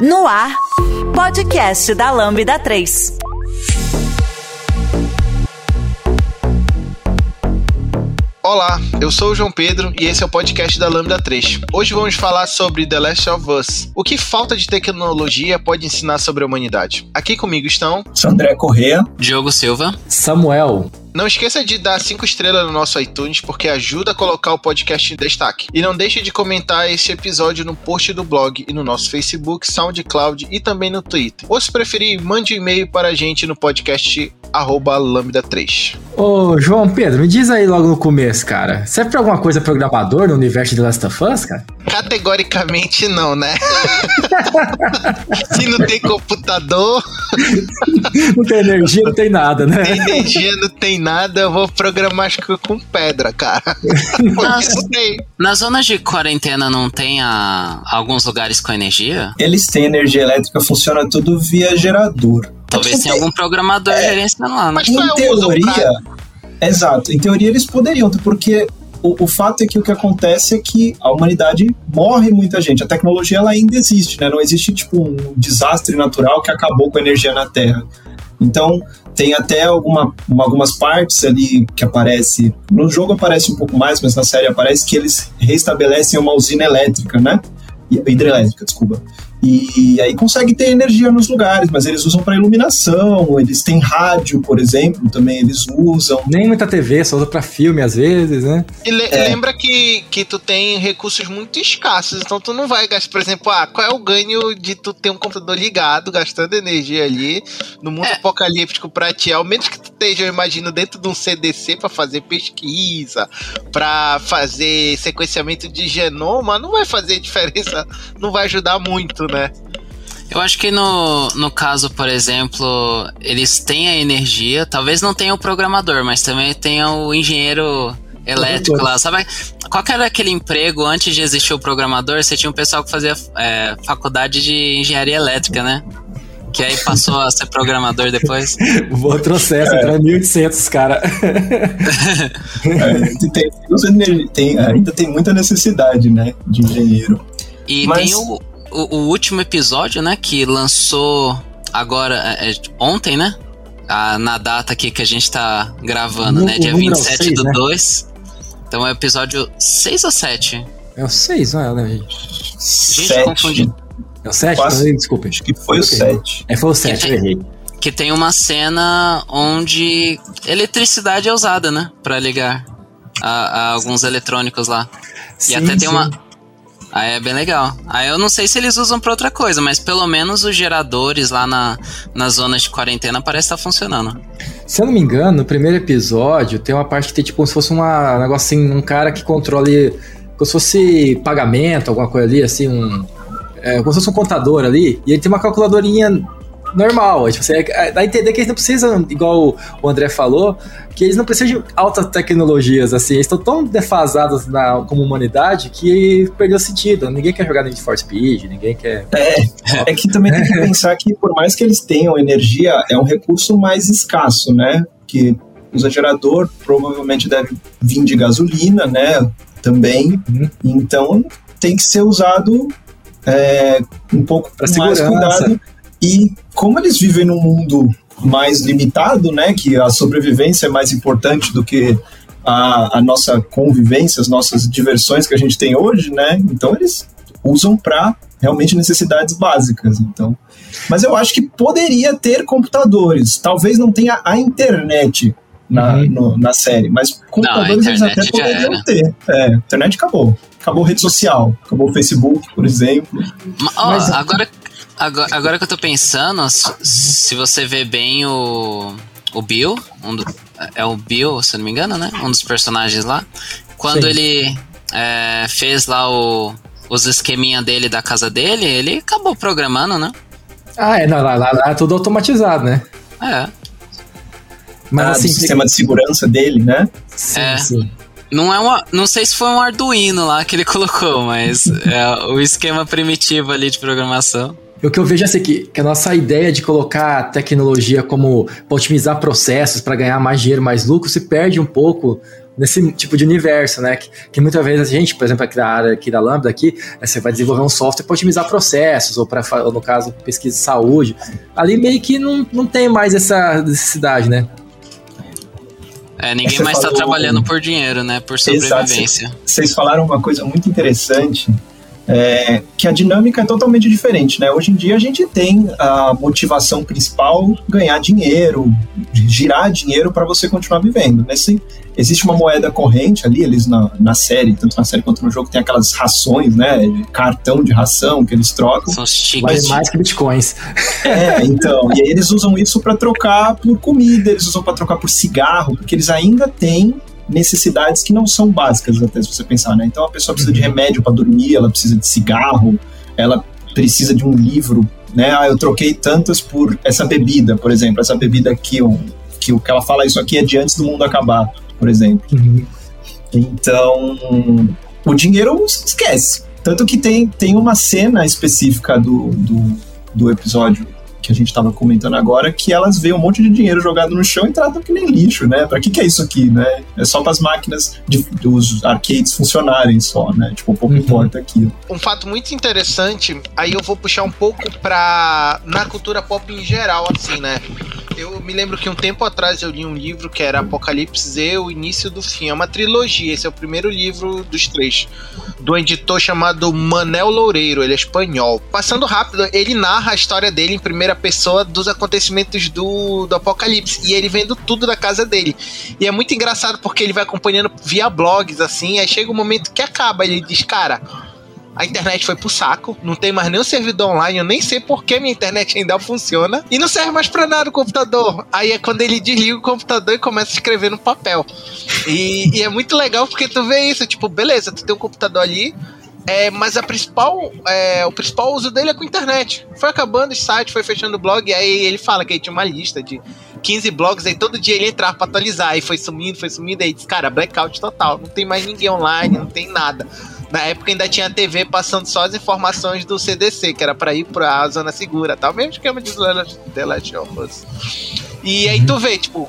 No ar, podcast da Lambda 3. Olá, eu sou o João Pedro e esse é o podcast da Lambda 3. Hoje vamos falar sobre The Last of Us. O que falta de tecnologia pode ensinar sobre a humanidade? Aqui comigo estão André Correa, Diogo Silva, Samuel. Não esqueça de dar 5 estrelas no nosso iTunes, porque ajuda a colocar o podcast em destaque. E não deixe de comentar esse episódio no post do blog e no nosso Facebook, SoundCloud e também no Twitter. Ou se preferir, mande um e-mail para a gente no podcast arroba lambda3. Ô, João Pedro, me diz aí logo no começo, cara. Serve pra alguma coisa programador no universo de Last of Us, cara? Categoricamente não, né? se não tem computador... não tem energia, não tem nada, né? Tem energia, não tem nada, eu vou programar acho que com pedra, cara. Nas, nas zonas de quarentena não tem a, alguns lugares com energia? Eles têm energia elétrica, funciona tudo via gerador. Talvez tenha algum programador é, gerenciando lá, né? Mas em é teoria, exato, em teoria eles poderiam, porque o, o, fato é que o que acontece é que a humanidade morre muita gente. A tecnologia ela ainda existe, né? Não existe tipo um desastre natural que acabou com a energia na Terra. Então, tem até alguma, algumas partes ali que aparece. No jogo aparece um pouco mais, mas na série aparece que eles restabelecem uma usina elétrica, né? Hidrelétrica, desculpa. E aí consegue ter energia nos lugares, mas eles usam para iluminação, eles têm rádio, por exemplo, também eles usam. Nem muita TV, só usa para filme às vezes, né? E le é. lembra que, que tu tem recursos muito escassos, então tu não vai gastar, por exemplo, ah, qual é o ganho de tu ter um computador ligado, gastando energia ali, no mundo é. apocalíptico pra ti? Ao menos que tu esteja, eu imagino, dentro de um CDC para fazer pesquisa, para fazer sequenciamento de genoma, não vai fazer diferença, não vai ajudar muito, né? Eu acho que no, no caso, por exemplo, eles têm a energia, talvez não tenha o programador, mas também tenha o engenheiro elétrico lá. Sabe qual era aquele emprego antes de existir o programador? Você tinha um pessoal que fazia é, faculdade de engenharia elétrica, né? Que aí passou a ser programador depois. Vou processo, é. 1800, cara. é, tem, tem, ainda tem muita necessidade, né, de engenheiro. E Mas... tem o, o, o, último episódio, né, que lançou agora, é, é ontem, né? A, na data aqui que a gente tá gravando, no, né? Dia 27 6, do né? 2. Então é o episódio 6 ou 7? É o 6, não é, né, gente? Gente, confundi. É o 7? Quase, desculpa. Acho que foi o 7. É, foi o 7, eu errei. Que tem uma cena onde eletricidade é usada, né? Pra ligar a, a alguns eletrônicos lá. Sim, e até tem sim. uma Aí é bem legal. Aí eu não sei se eles usam pra outra coisa, mas pelo menos os geradores lá na, nas zonas de quarentena parece estar tá funcionando. Se eu não me engano, no primeiro episódio tem uma parte que tem tipo como se fosse uma, um negócio assim, um cara que controle. Como se fosse pagamento, alguma coisa ali, assim, um. É, como se fosse um contador ali, e ele tem uma calculadorinha normal. Tipo, você, é, dá a entender que eles não precisam, igual o André falou, que eles não precisam de altas tecnologias, assim. Eles estão tão defasados na, como humanidade que perdeu sentido. Ninguém quer jogar Need for Speed, ninguém quer. É, é que também tem que pensar que, por mais que eles tenham energia, é um recurso mais escasso, né? Que usa gerador, provavelmente deve vir de gasolina, né? Também. Uhum. Então tem que ser usado é, um pouco pra mais segurança. cuidado e como eles vivem num mundo mais limitado, né, que a sobrevivência é mais importante do que a, a nossa convivência, as nossas diversões que a gente tem hoje, né? Então eles usam para realmente necessidades básicas. Então, mas eu acho que poderia ter computadores. Talvez não tenha a internet na, uhum. no, na série, mas computadores não, eles até poderiam ter. É, a internet acabou. Acabou rede social, acabou o Facebook, por exemplo. Mas, mas agora Agora, agora que eu tô pensando, se você vê bem o, o Bill, um do, é o Bill, se eu não me engano, né? Um dos personagens lá. Quando Sim. ele é, fez lá o, os esqueminha dele da casa dele, ele acabou programando, né? Ah, é, não, lá, lá, lá é tudo automatizado, né? É. Mas ah, assim, o sistema de segurança dele, né? Sim, é. sim. Não, é uma, não sei se foi um Arduino lá que ele colocou, mas é o esquema primitivo ali de programação. O que eu vejo é assim, que, que a nossa ideia de colocar tecnologia como para otimizar processos, para ganhar mais dinheiro, mais lucro, se perde um pouco nesse tipo de universo, né? Que, que, muitas vezes a gente, por exemplo, aqui da área aqui da Lambda aqui, é, você vai desenvolver um software para otimizar processos, ou para, no caso, pesquisa de saúde. Ali meio que não, não tem mais essa necessidade, né? É, ninguém mais está trabalhando por dinheiro, né? Por sobrevivência. Vocês falaram uma coisa muito interessante é, que a dinâmica é totalmente diferente, né? Hoje em dia a gente tem a motivação principal ganhar dinheiro, girar dinheiro para você continuar vivendo. Nesse, existe uma moeda corrente ali, eles na, na série, tanto na série quanto no jogo, tem aquelas rações, né? Cartão de ração que eles trocam. São mas mais que bitcoins. É, então. e aí eles usam isso para trocar por comida, eles usam para trocar por cigarro, porque eles ainda têm necessidades que não são básicas, até se você pensar, né? Então a pessoa precisa de uhum. remédio para dormir, ela precisa de cigarro, ela precisa de um livro, né? Ah, eu troquei tantas por essa bebida, por exemplo, essa bebida aqui, um, que o que ela fala isso aqui é de antes do mundo acabar, por exemplo. Uhum. Então, o dinheiro esquece. Tanto que tem, tem uma cena específica do, do, do episódio que a gente estava comentando agora, que elas veem um monte de dinheiro jogado no chão e tratam que nem lixo, né? Pra que que é isso aqui, né? É só para as máquinas de, dos arcades funcionarem só, né? Tipo, pouco uhum. importa aquilo. Um fato muito interessante, aí eu vou puxar um pouco pra... na cultura pop em geral, assim, né? Eu me lembro que um tempo atrás eu li um livro que era Apocalipse Z, o início do fim. É uma trilogia, esse é o primeiro livro dos três. Do editor chamado Manel Loureiro, ele é espanhol. Passando rápido, ele narra a história dele em primeira pessoa dos acontecimentos do, do Apocalipse. E ele vendo tudo da casa dele. E é muito engraçado porque ele vai acompanhando via blogs, assim. Aí chega um momento que acaba. Ele diz, cara a internet foi pro saco, não tem mais o servidor online, eu nem sei por que minha internet ainda funciona, e não serve mais pra nada o computador. Aí é quando ele desliga o computador e começa a escrever no papel. E, e é muito legal porque tu vê isso, tipo, beleza, tu tem um computador ali, é, mas a principal, é, o principal uso dele é com a internet. Foi acabando o site, foi fechando o blog, e aí ele fala que ele tinha uma lista de 15 blogs, aí todo dia ele entrava pra atualizar, e foi sumindo, foi sumindo, aí disse, cara, blackout total, não tem mais ninguém online, não tem nada. Na época ainda tinha TV passando só as informações do CDC, que era para ir pra zona segura, tal, mesmo esquema de The Last of Us. E aí tu vê, tipo,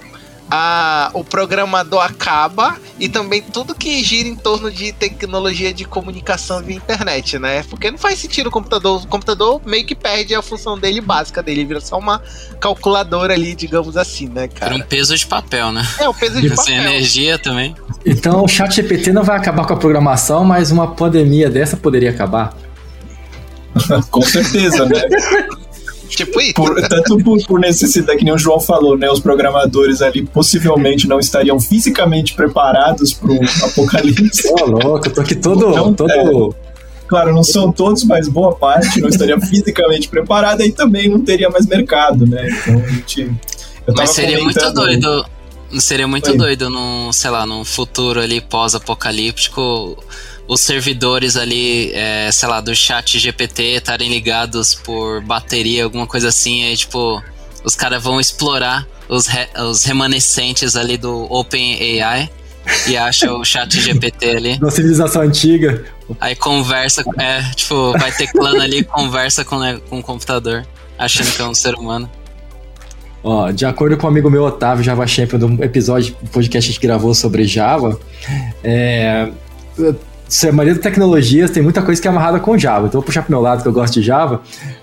a, o programador acaba e também tudo que gira em torno de tecnologia de comunicação via internet, né? Porque não faz sentido o computador. O computador meio que perde a função dele básica dele, vira só uma calculadora ali, digamos assim, né, cara? Era um peso de papel, né? É, o um peso de papel. Sem energia também. Então o chat GPT não vai acabar com a programação, mas uma pandemia dessa poderia acabar. com certeza, né? Tipo isso. Por, tanto por, por, necessidade, que nem o João falou, né? Os programadores ali possivelmente não estariam fisicamente preparados para o apocalipse. Ô, louco, eu tô aqui todo. Então, todo... É, claro, não são todos, mas boa parte não estaria fisicamente preparada e também não teria mais mercado, né? Então a gente. mas seria muito doido. Seria muito Oi. doido num, sei lá, num futuro ali pós-apocalíptico os servidores ali, é, sei lá, do chat GPT estarem ligados por bateria, alguma coisa assim, aí tipo, os caras vão explorar os, re, os remanescentes ali do OpenAI e acha o chat GPT ali. Da civilização antiga. Aí conversa, é, tipo, vai teclando ali conversa com, né, com o computador, achando que é um ser humano. Ó, de acordo com o um amigo meu Otávio, Java Champion, do episódio podcast que a gente gravou sobre Java, é, a maioria das tecnologias tem muita coisa que é amarrada com Java. Então, vou puxar pro meu lado que eu gosto de Java.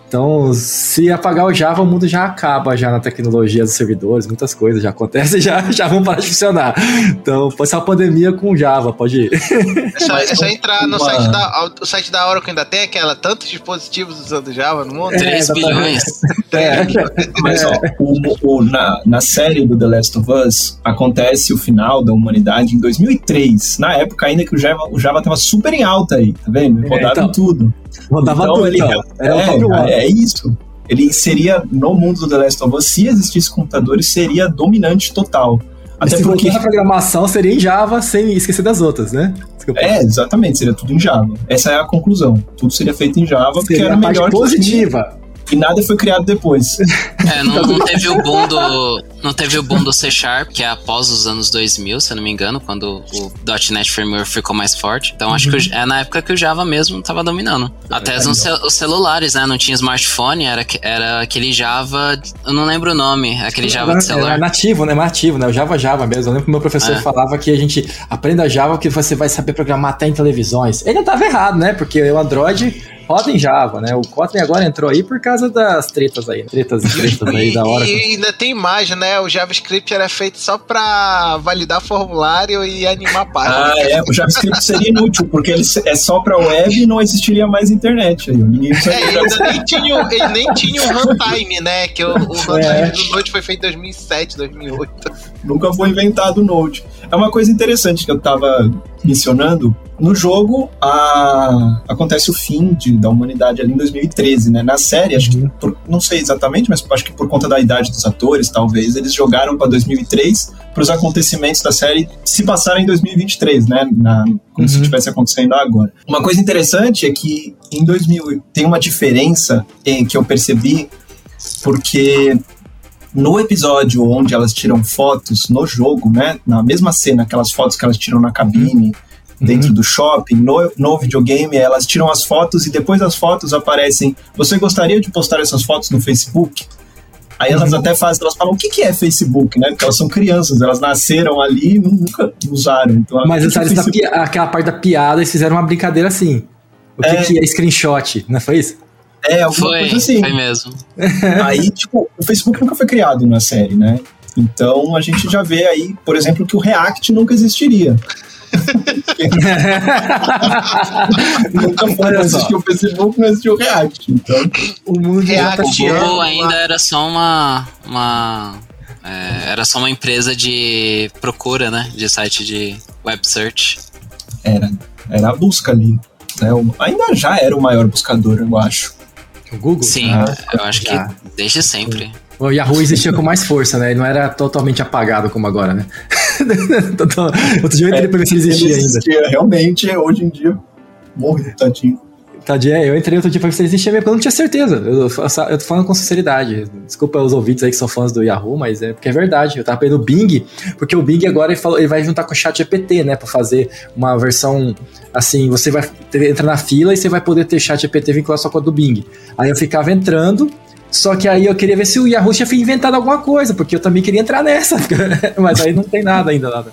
Então, se apagar o Java, o mundo já acaba já na tecnologia dos servidores, muitas coisas já acontecem já já vão parar de funcionar. Então, pode ser uma pandemia com Java, pode ir. É só, é só entrar no site da, o site da Oracle ainda tem aquela, tantos dispositivos usando Java no mundo? É, 3 bilhões. É, mas ó, o, o, na, na série do The Last of Us, acontece o final da humanidade em 2003. Na época ainda que o Java, o Java tava super em alta aí, tá vendo? Rodaram é, então, tudo. Rodava então, tudo. Ele, então. é, é, é isso. Ele seria, no mundo do The Last of Us, se existisse computadores, seria dominante total. Até se porque a programação seria em Java, sem esquecer das outras, né? É, exatamente, seria tudo em Java. Essa é a conclusão. Tudo seria feito em Java, seria porque era a melhor positiva. E nada foi criado depois. É, não, não teve o boom do. Não teve o boom do C Sharp, que é após os anos 2000, se eu não me engano, quando o .NET Framework ficou mais forte. Então acho que é na época que o Java mesmo tava dominando. Até os, cel- os celulares, né? Não tinha smartphone, era, era aquele Java. Eu não lembro o nome, aquele Java de Era celular. nativo, né? Nativo, né? O Java Java mesmo. Eu lembro que meu professor É. falava que a gente aprenda Java que você vai saber programar até em televisões. Ele não tava errado, né? Porque o Android roda em Java, né? O Kotlin agora entrou aí por causa das tretas aí. né? Tretas e tretas aí da hora. e ainda tem mais, né? O JavaScript era feito só pra validar formulário e animar página. Ah, é. O JavaScript seria inútil, porque ele é só pra web e não existiria mais internet. Aí, ninguém É, e ainda nem tinha, ele nem tinha o runtime, né? Que o, o runtime É. do Node foi feito em 2007, 2008. Nunca foi inventado o Node. É uma coisa interessante que eu tava mencionando. No jogo, a- acontece o fim de- da humanidade ali em 2013, né? Na série, acho que, por- não sei exatamente, mas acho que por conta da idade dos atores, talvez, eles jogaram para 2003 para os acontecimentos da série se passarem em 2023, né? Na- como se Uhum. estivesse acontecendo agora. Uma coisa interessante é que em 2000 tem uma diferença em que eu percebi, porque no episódio onde elas tiram fotos no jogo, né? Na mesma cena, aquelas fotos que elas tiram na cabine, dentro do shopping, no, no videogame, elas tiram as fotos e depois das fotos aparecem. Você gostaria de postar essas fotos no Facebook? Aí elas até fazem, elas falam, o que, que é Facebook, né? Porque elas são crianças, elas nasceram ali e nunca usaram. Então, Mas é eles pia- aquela parte da piada, eles fizeram uma brincadeira assim. O que É. que é screenshot, não foi isso? É, alguma Foi, coisa assim. foi mesmo. Aí, tipo, o Facebook nunca foi criado na série, né? Então a gente já vê aí, por exemplo, que o React nunca existiria. nunca foi, existiu o Facebook, não existiu o React. Então, o mundo já React tá O Google ainda era só uma. uma é, era só uma empresa de procura, né? De site de web search. era, era a busca ali. Né? Ainda já era o maior buscador, eu acho. O Google? Sim, Ah, eu acho que já. desde sempre. O Yahoo existia com mais força, né? Ele não era totalmente apagado como agora, né? Outro dia eu entrei pra ver se ele existia Ele ainda. existia, realmente, hoje em dia, morre, tadinho. Tadinho, é, eu entrei outro dia pra ver se existia mesmo, porque eu não tinha certeza. Eu, eu, tô falando com sinceridade. Desculpa os ouvintes aí que são fãs do Yahoo, mas é porque é verdade. Eu tava pegando o Bing, porque o Bing agora ele, falou, ele vai juntar com o chat GPT, né? Pra fazer uma versão assim, você vai ter- entra na fila e você vai poder ter chat GPT vinculado só com a do Bing. Aí eu ficava entrando, só que aí eu queria ver se o Yahoo tinha inventado alguma coisa, porque eu também queria entrar nessa. mas aí não tem nada ainda, nada.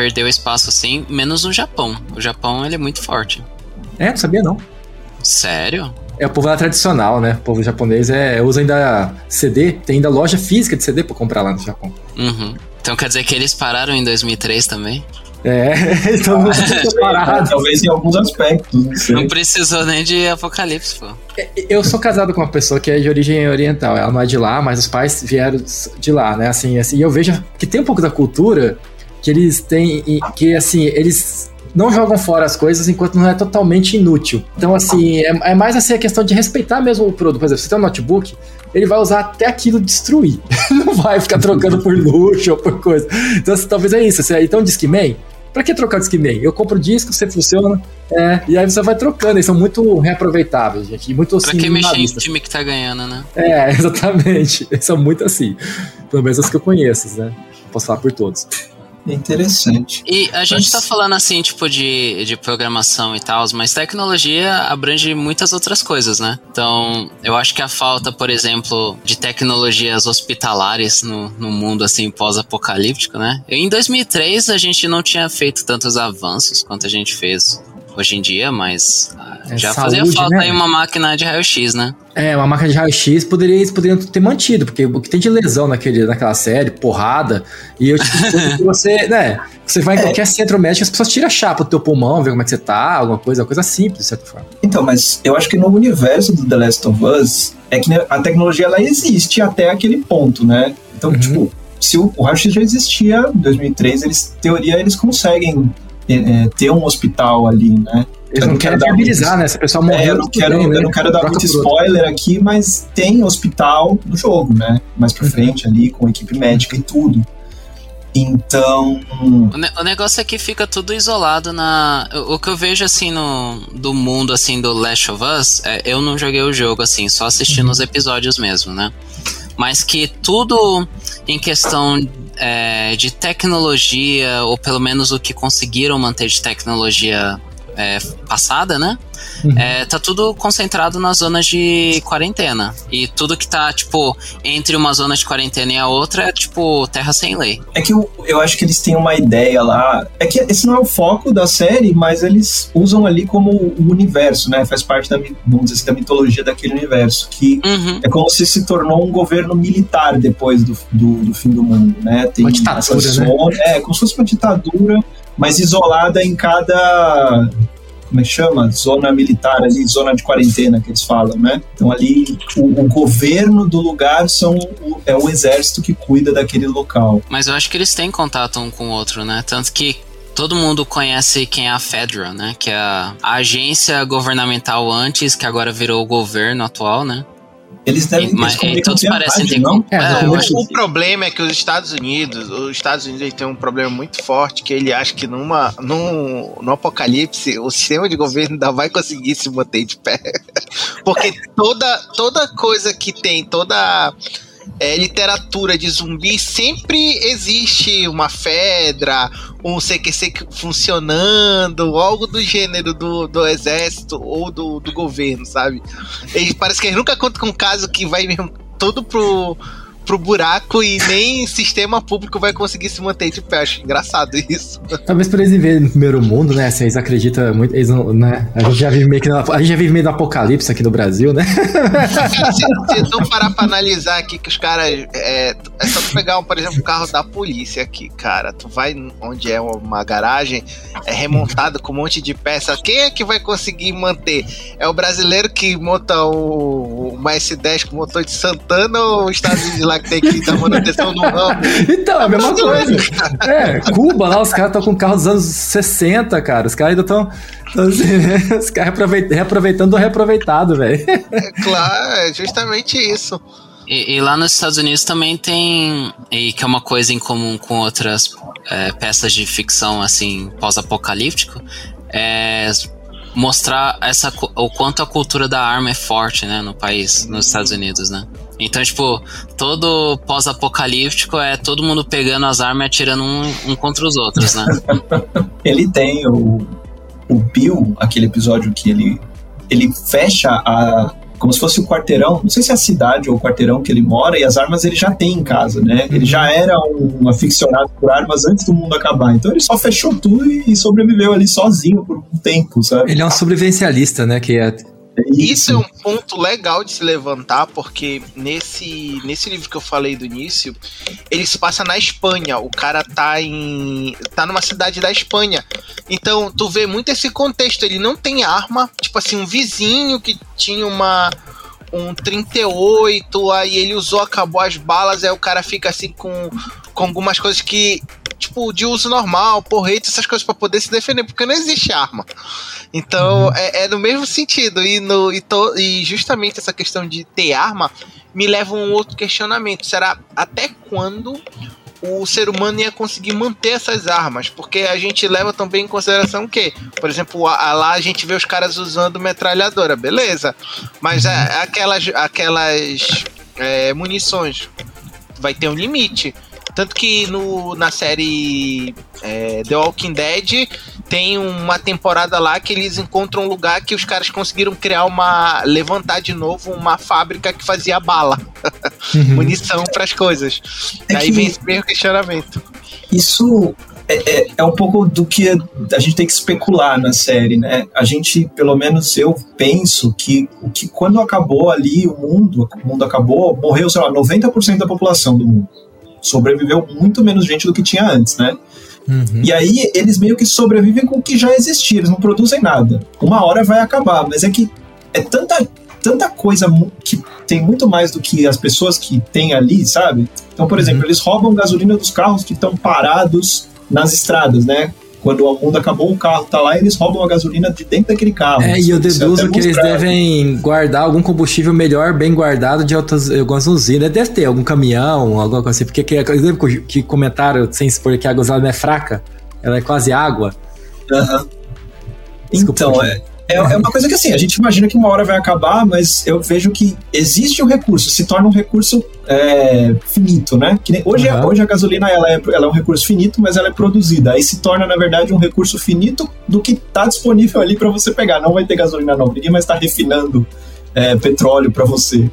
perdeu espaço assim, menos no Japão. O Japão ele é muito forte. É, não sabia não. Sério? É o povo lá tradicional, né? O povo japonês é, usa ainda CD, tem ainda loja física de CD pra comprar lá no Japão. Uhum. Então quer dizer que eles pararam em 2003 também? É, então não parado. Talvez em alguns aspectos, não sei. Não precisou nem de apocalipse, pô. Eu sou casado com uma pessoa que é de origem oriental. Ela não é de lá, mas os pais vieram de lá, né? Assim, assim, e eu vejo que tem um pouco da cultura que eles têm, que assim, eles não jogam fora as coisas enquanto não é totalmente inútil. Então, assim, é, é mais assim a questão de respeitar mesmo o produto. Por exemplo, você tem um notebook, ele vai usar até aquilo destruir. não vai ficar trocando por luxo ou por coisa. Então, assim, talvez é isso. Assim, então, Discman, Pra que trocar o Discman? Eu compro o disco, você funciona, é, e aí você vai trocando. Eles são muito reaproveitáveis, gente. Muito Pra assim, que mexer em time que tá ganhando, né? É, exatamente. Eles são muito assim. Pelo menos os que eu conheço, né? Posso falar por todos. É interessante. E a gente Mas- tá falando assim, tipo, de, de programação e tal, mas tecnologia abrange muitas outras coisas, né? Então, eu acho que a falta, por exemplo, de tecnologias hospitalares no, no mundo, assim, pós-apocalíptico, né? Em 2003, a gente não tinha feito tantos avanços quanto a gente fez hoje em dia, mas É já saúde, fazia falta né? aí uma máquina de raio-x, né? É, uma máquina de raio-x poderia, eles poderiam ter mantido, porque o que tem de lesão naquele, naquela série, porrada, e eu tipo, você, né? Você vai em qualquer centro médico, as pessoas tiram a chapa do teu pulmão, ver como é que você tá, alguma coisa, uma coisa simples, de certa forma. Então, mas eu acho que no universo do The Last of Us, é que né, a tecnologia ela existe até aquele ponto, né? Então, Uhum. tipo, se o, o raio-x já existia em 2003, eles, em teoria, eles conseguem é, é, ter um hospital ali, né? Eles Eu não não querem quero dar viabilizar, né? Se a pessoa morrer, É, eu não quero, bem, né? eu não quero dar Troca muito spoiler aqui, mas tem hospital no jogo, né? Mais pra Uhum. frente ali, com equipe médica e tudo. Então. O, ne- o negócio é que fica tudo isolado na. O, o que eu vejo assim no do mundo assim do Last of Us, é, eu não joguei o jogo assim, só assistindo Uhum. os episódios mesmo, né? Mas que tudo em questão é, de tecnologia, ou pelo menos o que conseguiram manter de tecnologia é, passada, né? Uhum. É, tá tudo concentrado nas zonas de quarentena. E tudo que tá, tipo, entre uma zona de quarentena e a outra é, tipo, terra sem lei. É que eu, eu acho que eles têm uma ideia lá. É que esse não é o foco da série, mas eles usam ali como o universo, né? Faz parte da, vamos dizer assim, da mitologia daquele universo. Que Uhum. é como se se tornou um governo militar depois do, do, do fim do mundo, né? Tem Uma ditadura, né? zona- É, como se fosse uma ditadura, mas isolada em cada. Como é que chama? Zona militar ali, zona de quarentena que eles falam, né? Então ali o, o governo do lugar são o- é o exército que cuida daquele local. Mas eu acho que eles têm contato um com o outro, né? Tanto que todo mundo conhece quem é a Fedra, né? Que é a, agência governamental antes, que agora virou o governo atual, né? Eles devem mas- eles e todos parecem ter não? É, É, eu acho O problema é que os Estados Unidos, os Estados Unidos tem um problema muito forte que ele acha que numa, num, no apocalipse o sistema de governo ainda vai conseguir se manter de pé. Porque toda, toda coisa que tem, toda é, literatura de zumbi, sempre existe uma Fedra, um CQC funcionando, algo do gênero do, do exército ou do, do governo, sabe? Eles, parece que eles nunca contam com um caso que vai mesmo todo pro, pro buraco e nem sistema público vai conseguir se manter de pé. Acho engraçado isso. Talvez por eles viverem no primeiro mundo, né? Eles acreditam muito, eles não, né? A gente já vive meio que na- a gente já vive meio no apocalipse aqui no Brasil, né? Cara, se, se tu parar pra analisar aqui que os caras. É, é só tu pegar, um, por exemplo, o carro da polícia aqui, cara. Tu vai onde é uma garagem, é remontado com um monte de peça. Quem é que vai conseguir manter? É o brasileiro que monta o, uma S10 com motor de Santana ou os Estados Unidos lá que tem que dar manutenção no ramo? Então, é a mesma coisa. É, Cuba lá, os caras estão com carro dos anos 60, cara. Os caras ainda estão. Assim, os caras reaproveit- reaproveitando o reaproveitado, velho. É claro, é justamente isso. E, e lá nos Estados Unidos também tem, e que é uma coisa em comum com outras é, peças de ficção assim pós-apocalíptico, é mostrar essa o quanto a cultura da arma é forte, né, no país, nos Estados Unidos, né? Então, tipo, todo pós-apocalíptico é todo mundo pegando as armas e atirando um, um contra os outros, né? Ele tem o, o Bill, aquele episódio que ele, ele fecha a. Como se fosse o quarteirão, não sei se é a cidade ou o quarteirão que ele mora, e as armas ele já tem em casa, né? Ele já era um aficionado por armas antes do mundo acabar. Então ele só fechou tudo e sobreviveu ali sozinho por um tempo, sabe? Ele é um sobrevivencialista, né? Que é. Isso é um ponto legal de se levantar, porque nesse, nesse livro que eu falei do início, ele se passa na Espanha. O cara tá em. tá numa cidade da Espanha. Então, tu vê muito esse contexto. Ele não tem arma, tipo assim, um vizinho que tinha uma. Um 38, aí ele usou, acabou as balas, aí o cara fica assim com, com algumas coisas que. Tipo, de uso normal, porrete, essas coisas pra poder se defender, porque não existe arma. Então, é, é no mesmo sentido. E, no, e, to- e justamente essa questão de ter arma me leva a um outro questionamento. Será até quando o ser humano ia conseguir manter essas armas? Porque a gente leva também em consideração que, por exemplo, a- lá a gente vê os caras usando metralhadora, beleza. Mas a- aquelas, aquelas é, munições vai ter um limite. Tanto que no, na série é, The Walking Dead tem uma temporada lá que eles encontram um lugar que os caras conseguiram criar uma. levantar de novo uma fábrica que fazia bala, munição para as coisas. É Aí vem esse mesmo questionamento. Isso é, é, é, um pouco do que a gente tem que especular na série, né? A gente, pelo menos eu penso que, que quando acabou ali o mundo, o mundo acabou, morreu, sei lá, 90% da população do mundo. Sobreviveu muito menos gente do que tinha antes, né? Uhum. E aí eles meio que sobrevivem com o que já existia, eles não produzem nada. Uma hora vai acabar, mas é que é tanta, tanta coisa que tem muito mais do que as pessoas que tem ali, sabe? Então, por uhum. exemplo, eles roubam gasolina dos carros que estão parados nas estradas, né? Quando o mundo acabou, o carro tá lá e eles roubam a gasolina de dentro daquele carro. É, e eu deduzo que eles devem guardar algum combustível melhor, bem guardado de outras, algumas usinas. Deve ter algum caminhão, alguma coisa assim. Porque que, eu lembro que comentaram, sem expor, que a gasolina não é fraca, ela é quase água. Uhum. Então, é, é, é, uma coisa que assim, a gente imagina que uma hora vai acabar, mas eu vejo que existe um recurso, se torna um recurso é, finito, né? Que nem, hoje, uhum. hoje a gasolina ela é, ela é um recurso finito, mas ela é produzida. Aí se torna, na verdade, um recurso finito do que está disponível ali para você pegar. Não vai ter gasolina não, ninguém mais está refinando é, petróleo para você.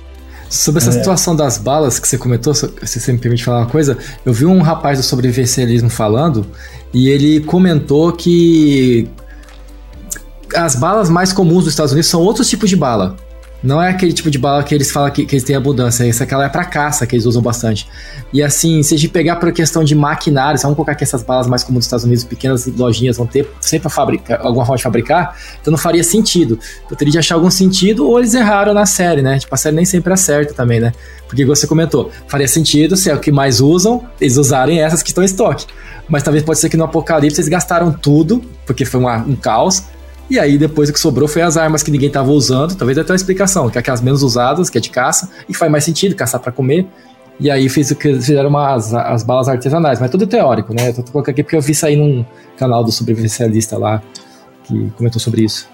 Sobre essa é. situação das balas que você comentou, se você me permite falar uma coisa, eu vi um rapaz do sobrevivencialismo falando e ele comentou que as balas mais comuns dos Estados Unidos são outros tipos de bala. Não é aquele tipo de bala que eles falam que, que eles têm abundância, essa aquela é para caça que eles usam bastante. E assim, se a gente pegar por questão de maquinários, vamos colocar que essas balas mais comuns dos Estados Unidos, pequenas lojinhas vão ter sempre fabricar, alguma forma de fabricar, então não faria sentido. Eu teria de achar algum sentido ou eles erraram na série, né? Tipo, a série nem sempre acerta também, né? Porque você comentou, faria sentido se é o que mais usam, eles usarem essas que estão em estoque. Mas talvez pode ser que no Apocalipse eles gastaram tudo, porque foi uma, um caos, e aí depois o que sobrou foi as armas que ninguém estava usando, talvez até uma explicação, que é aquelas menos usadas, que é de caça, e faz mais sentido caçar para comer. E aí fez, fizeram umas, as balas artesanais, mas tudo teórico, né? tô colocando aqui porque eu vi sair num canal do sobrevivencialista lá que comentou sobre isso.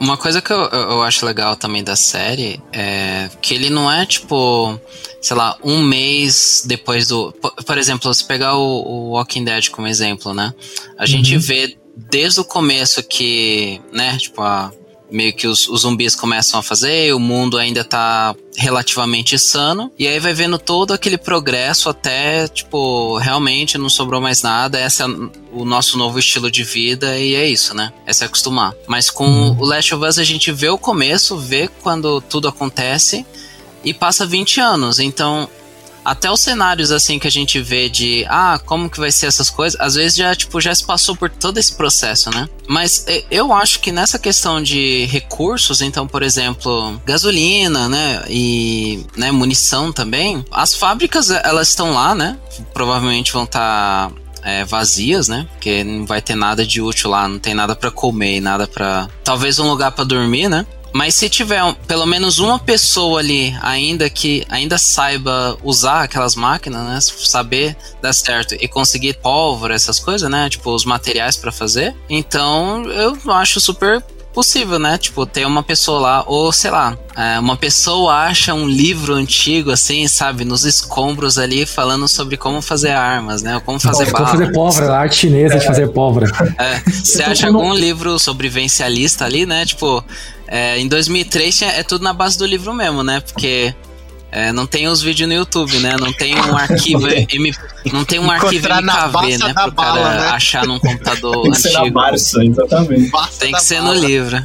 Uma coisa que eu, eu acho legal também da série é que ele não é tipo, sei lá, um mês depois do. Por, por exemplo, se pegar o, o, Walking Dead como exemplo, né? A uhum. gente vê desde o começo que, né, tipo, a, meio que os, os, zumbis começam a fazer, o mundo ainda tá relativamente sano, e aí vai vendo todo aquele progresso até, tipo, realmente não sobrou mais nada, esse é o nosso novo estilo de vida e é isso, né? É se acostumar. Mas com uhum. o Last of Us a gente vê o começo, vê quando tudo acontece e passa 20 anos, então até os cenários assim que a gente vê de ah, como que vai ser essas coisas, às vezes já tipo já se passou por todo esse processo, né? Mas eu acho que nessa questão de recursos, então, por exemplo, gasolina, né, e né, munição também, as fábricas elas estão lá, né? Provavelmente vão estar tá é, vazias, né? Porque não vai ter nada de útil lá, não tem nada para comer, nada para talvez um lugar para dormir, né? Mas se tiver um, pelo menos uma pessoa ali ainda que ainda saiba usar aquelas máquinas, né, saber dar certo e conseguir pólvora, essas coisas, né, tipo os materiais para fazer, então eu acho super possível, né? Tipo, ter uma pessoa lá, ou sei lá, é, uma pessoa acha um livro antigo, assim, sabe, nos escombros ali, falando sobre como fazer armas, né? Ou como fazer Como fazer pólvora, a arte chinesa é. de fazer pólvora. É, você acha algum livro sobrevivencialista ali, né? Tipo, é, em 2003 é tudo na base do livro mesmo, né? Porque é, não tem os vídeos no YouTube, né? Não tem um arquivo M, não tem um arquivo MKV, né? Pro bala, cara né? achar num computador tem que antigo. Ser na Barça, exatamente. tem que ser no livro.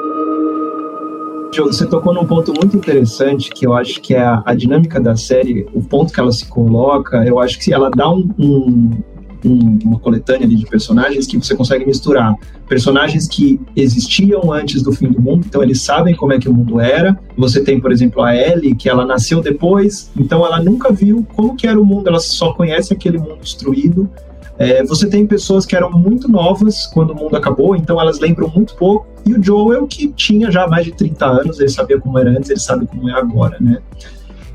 Você tocou num ponto muito interessante que eu acho que é a, a, dinâmica da série, o ponto que ela se coloca, eu acho que ela dá um, um, uma coletânea de personagens que você consegue misturar personagens que existiam antes do fim do mundo, então eles sabem como é que o mundo era. Você tem, por exemplo, a Ellie, que ela nasceu depois, então ela nunca viu como que era o mundo, ela só conhece aquele mundo destruído. É, você tem pessoas que eram muito novas quando o mundo acabou, então elas lembram muito pouco. E o Joel, que tinha já mais de 30 anos, ele sabia como era antes, ele sabe como é agora, né?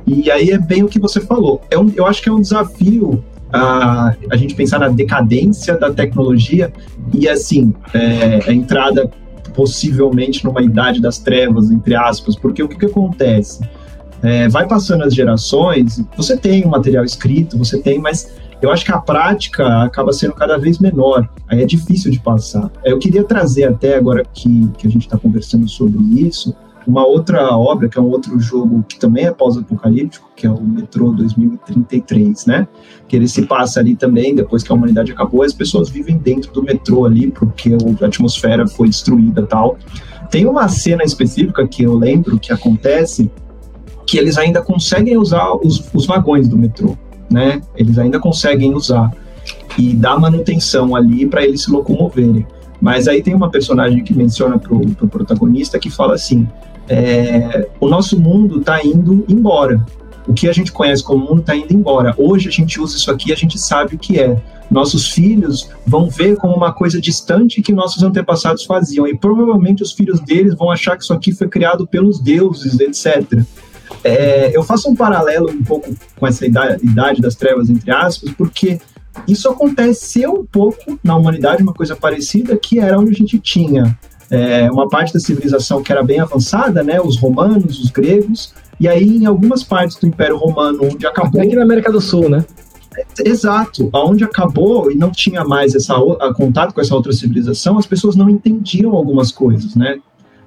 E aí é bem o que você falou. É um, eu acho que é um desafio a, a gente pensar na decadência da tecnologia e, assim, é, a entrada possivelmente numa idade das trevas, entre aspas, porque o que, que acontece? É, vai passando as gerações, você tem o material escrito, você tem, mas eu acho que a prática acaba sendo cada vez menor, aí é difícil de passar. Eu queria trazer até agora que, que a gente está conversando sobre isso, uma outra obra, que é um outro jogo que também é pós-apocalíptico, que é o Metrô 2033, né? Que ele se passa ali também, depois que a humanidade acabou, as pessoas vivem dentro do metrô ali, porque a atmosfera foi destruída tal. Tem uma cena específica que eu lembro que acontece, que eles ainda conseguem usar os, os vagões do metrô, né? Eles ainda conseguem usar e dar manutenção ali para eles se locomoverem. Mas aí tem uma personagem que menciona pro, pro protagonista que fala assim: é, o nosso mundo está indo embora. O que a gente conhece como mundo está indo embora. Hoje a gente usa isso aqui, a gente sabe o que é. Nossos filhos vão ver como uma coisa distante que nossos antepassados faziam, e provavelmente os filhos deles vão achar que isso aqui foi criado pelos deuses, etc. É, eu faço um paralelo um pouco com essa idade, idade das trevas, entre aspas, porque isso aconteceu um pouco na humanidade, uma coisa parecida, que era onde a gente tinha é, uma parte da civilização que era bem avançada, né, os romanos, os gregos, e aí em algumas partes do Império Romano, onde acabou... Aqui na América do Sul, né? Exato, aonde acabou e não tinha mais essa contato com essa outra civilização, as pessoas não entendiam algumas coisas, né?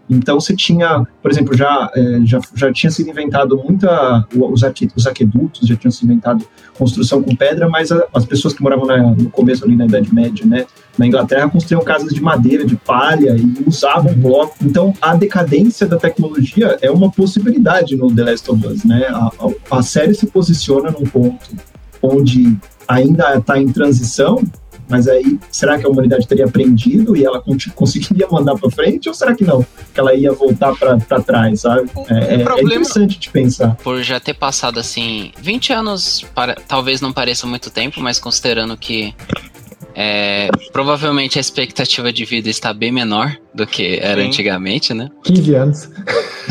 Então você tinha, por exemplo, já, é, já, já tinha sido inventado muita. Os, arque, os aquedutos já tinham sido inventado construção com pedra, mas a, as pessoas que moravam na, no começo ali na Idade Média, né, na Inglaterra, construíam casas de madeira, de palha e usavam bloco. Então a decadência da tecnologia é uma possibilidade no The Last of Us, né? A, a, a série se posiciona num ponto onde ainda está em transição mas aí, será que a humanidade teria aprendido e ela conseguiria mandar para frente? Ou será que não? Que ela ia voltar para trás, sabe? É, é, problema, é, interessante de pensar. Por já ter passado, assim, 20 anos, para, talvez não pareça muito tempo, mas considerando que é, provavelmente a expectativa de vida está bem menor do que era Sim. antigamente, né? 15 anos.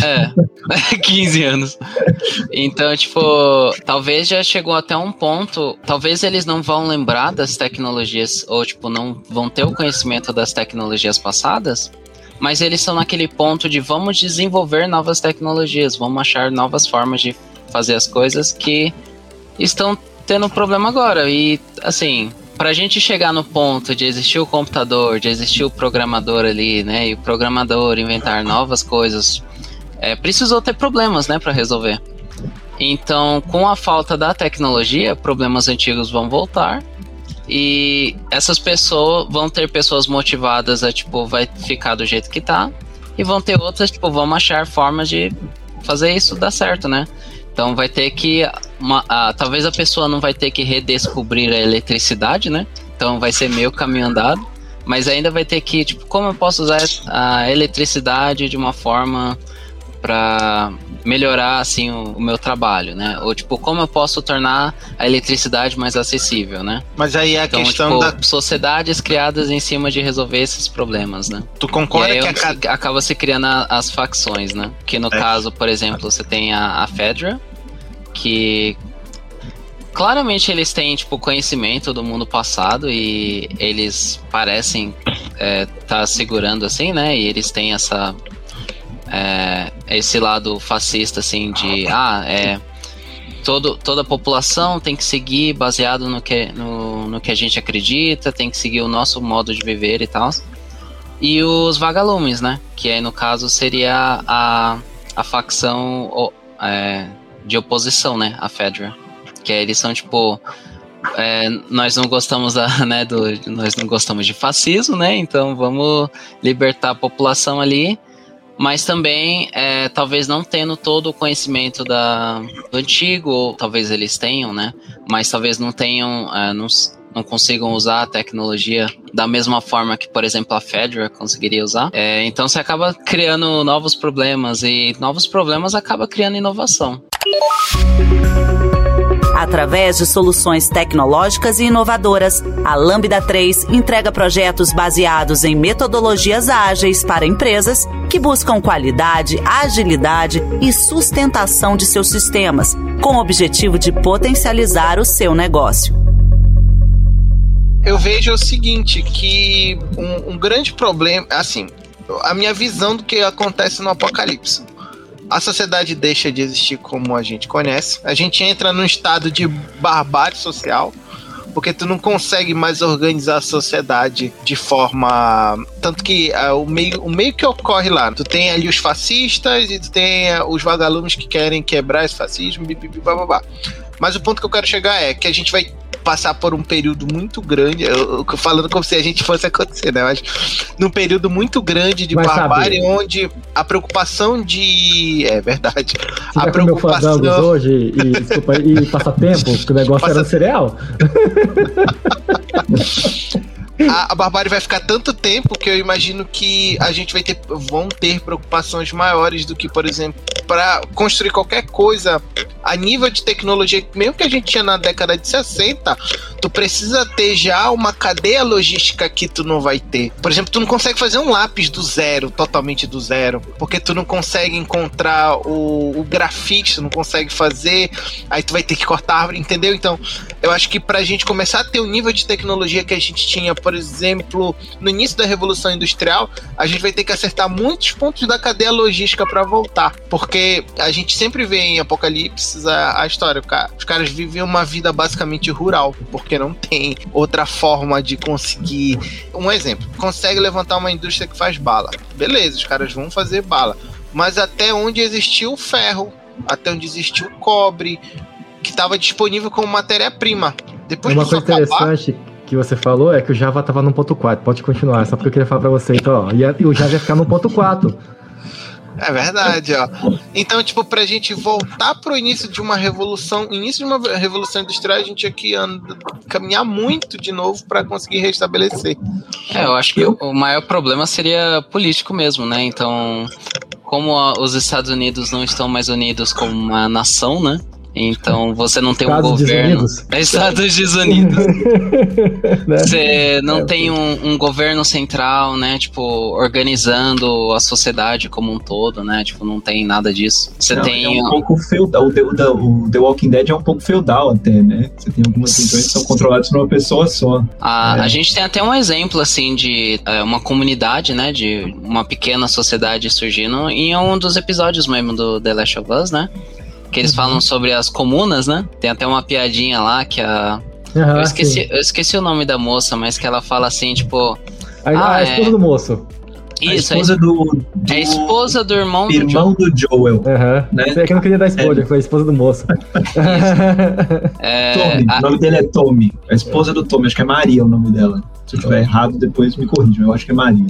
É, 15 anos. Então, tipo, talvez já chegou até um ponto. Talvez eles não vão lembrar das tecnologias, ou, tipo, não vão ter o conhecimento das tecnologias passadas, mas eles estão naquele ponto de vamos desenvolver novas tecnologias, vamos achar novas formas de fazer as coisas que estão tendo problema agora. E, assim, para a gente chegar no ponto de existir o computador, de existir o programador ali, né, e o programador inventar novas coisas, é, precisou ter problemas, né, para resolver. Então, com a falta da tecnologia, problemas antigos vão voltar e essas pessoas vão ter pessoas motivadas a tipo vai ficar do jeito que tá e vão ter outras tipo vão achar formas de fazer isso dar certo, né? Então vai ter que. Uma, a, talvez a pessoa não vai ter que redescobrir a eletricidade, né? Então vai ser meio caminho andado. Mas ainda vai ter que, tipo, como eu posso usar a eletricidade de uma forma para melhorar assim o, o, meu trabalho, né? Ou tipo, como eu posso tornar a eletricidade mais acessível, né? Mas aí é a então, questão tipo, da sociedades criadas em cima de resolver esses problemas, né? Tu concorda que a... acaba se criando a, as facções, né? Que no é. caso, por exemplo, você tem a, a Fedra, que claramente eles têm tipo conhecimento do mundo passado e eles parecem estar é, tá segurando assim, né? E eles têm essa é, esse lado fascista assim de ah é todo, toda a população tem que seguir baseado no que, no, no que a gente acredita, tem que seguir o nosso modo de viver e tal. E os vagalumes, né? Que aí no caso seria a, a facção é, de oposição, né, à Fedra. Que eles são tipo é, nós não gostamos da, né, do, nós não gostamos de fascismo, né? Então vamos libertar a população ali, mas também é, talvez não tendo todo o conhecimento da, do antigo, ou talvez eles tenham, né? Mas talvez não tenham, é, não, não consigam usar a tecnologia da mesma forma que, por exemplo, a Fedra conseguiria usar. É, então você acaba criando novos problemas e novos problemas acaba criando inovação. Através de soluções tecnológicas e inovadoras, a Lambda 3 entrega projetos baseados em metodologias ágeis para empresas que buscam qualidade, agilidade e sustentação de seus sistemas, com o objetivo de potencializar o seu negócio. Eu vejo o seguinte, que um, um grande problema, assim, a minha visão do que acontece no apocalipse. A sociedade deixa de existir como a gente conhece. A gente entra num estado de barbárie social porque tu não consegue mais organizar a sociedade de forma. Tanto que uh, o, meio, o meio que ocorre lá, tu tem ali os fascistas e tu tem uh, os vagalumes que querem quebrar esse fascismo, blá. Mas o ponto que eu quero chegar é que a gente vai passar por um período muito grande, eu, eu, falando como se a gente fosse acontecer, né? Mas num período muito grande de barbárie, onde a preocupação de. É verdade. Você a preocupação. hoje e, desculpa, e passatempo, que o negócio Passa... era cereal. a, a barbárie vai ficar tanto tempo que eu imagino que a gente vai ter vão ter preocupações maiores do que, por exemplo, para construir qualquer coisa a nível de tecnologia, mesmo que a gente tinha na década de 60, tu precisa ter já uma cadeia logística que tu não vai ter. Por exemplo, tu não consegue fazer um lápis do zero, totalmente do zero, porque tu não consegue encontrar o, o grafite, tu não consegue fazer, aí tu vai ter que cortar a árvore, entendeu? Então, eu acho que pra gente começar a ter o nível de tecnologia que a gente tinha, por exemplo, no início da Revolução Industrial, a gente vai ter que acertar muitos pontos da cadeia logística para voltar. Porque a gente sempre vê em Apocalipse a, a história. Os caras vivem uma vida basicamente rural, porque não tem outra forma de conseguir. Um exemplo: consegue levantar uma indústria que faz bala. Beleza, os caras vão fazer bala. Mas até onde existiu o ferro, até onde existiu o cobre, que estava disponível como matéria-prima. Depois Uma coisa acabar, interessante que você falou é que o Java estava no ponto 4. Pode continuar, só porque eu queria falar para você. Então, ó, e o Java ia ficar no ponto 4. É verdade, ó. Então, tipo, pra gente voltar pro início de uma revolução, início de uma revolução industrial, a gente tinha que anda, caminhar muito de novo para conseguir restabelecer. É, eu acho que eu... o maior problema seria político mesmo, né? Então, como os Estados Unidos não estão mais unidos como uma nação, né? Então você não tem Estados um governo. É Estados Desunidos. né? Você não é, tem um, um, governo central, né? Tipo, organizando a sociedade como um todo, né? Tipo, não tem nada disso. Você não, tem. É um pouco feudal. O The, o The, Walking Dead é um pouco feudal até, né? Você tem algumas regiões que são controladas por uma pessoa só. A, é. a gente tem até um exemplo, assim, de é, uma comunidade, né? De uma pequena sociedade surgindo em um dos episódios mesmo do The Last of Us, né? Que eles uhum. falam sobre as comunas, né? Tem até uma piadinha lá que a. Uhum, eu, esqueci, eu esqueci o nome da moça, mas que ela fala assim, tipo. A, ah, a esposa é... do moço. Isso, a esposa do, do, A esposa do irmão, irmão do, do Joel. Uhum. Né? É que eu não queria dar spoiler, é. foi a esposa do moço. é, Tommy, a... o nome dele é Tommy. A esposa do Tommy, acho que é Maria o nome dela. Se eu estiver errado, depois me corrija. Eu acho que é Maria.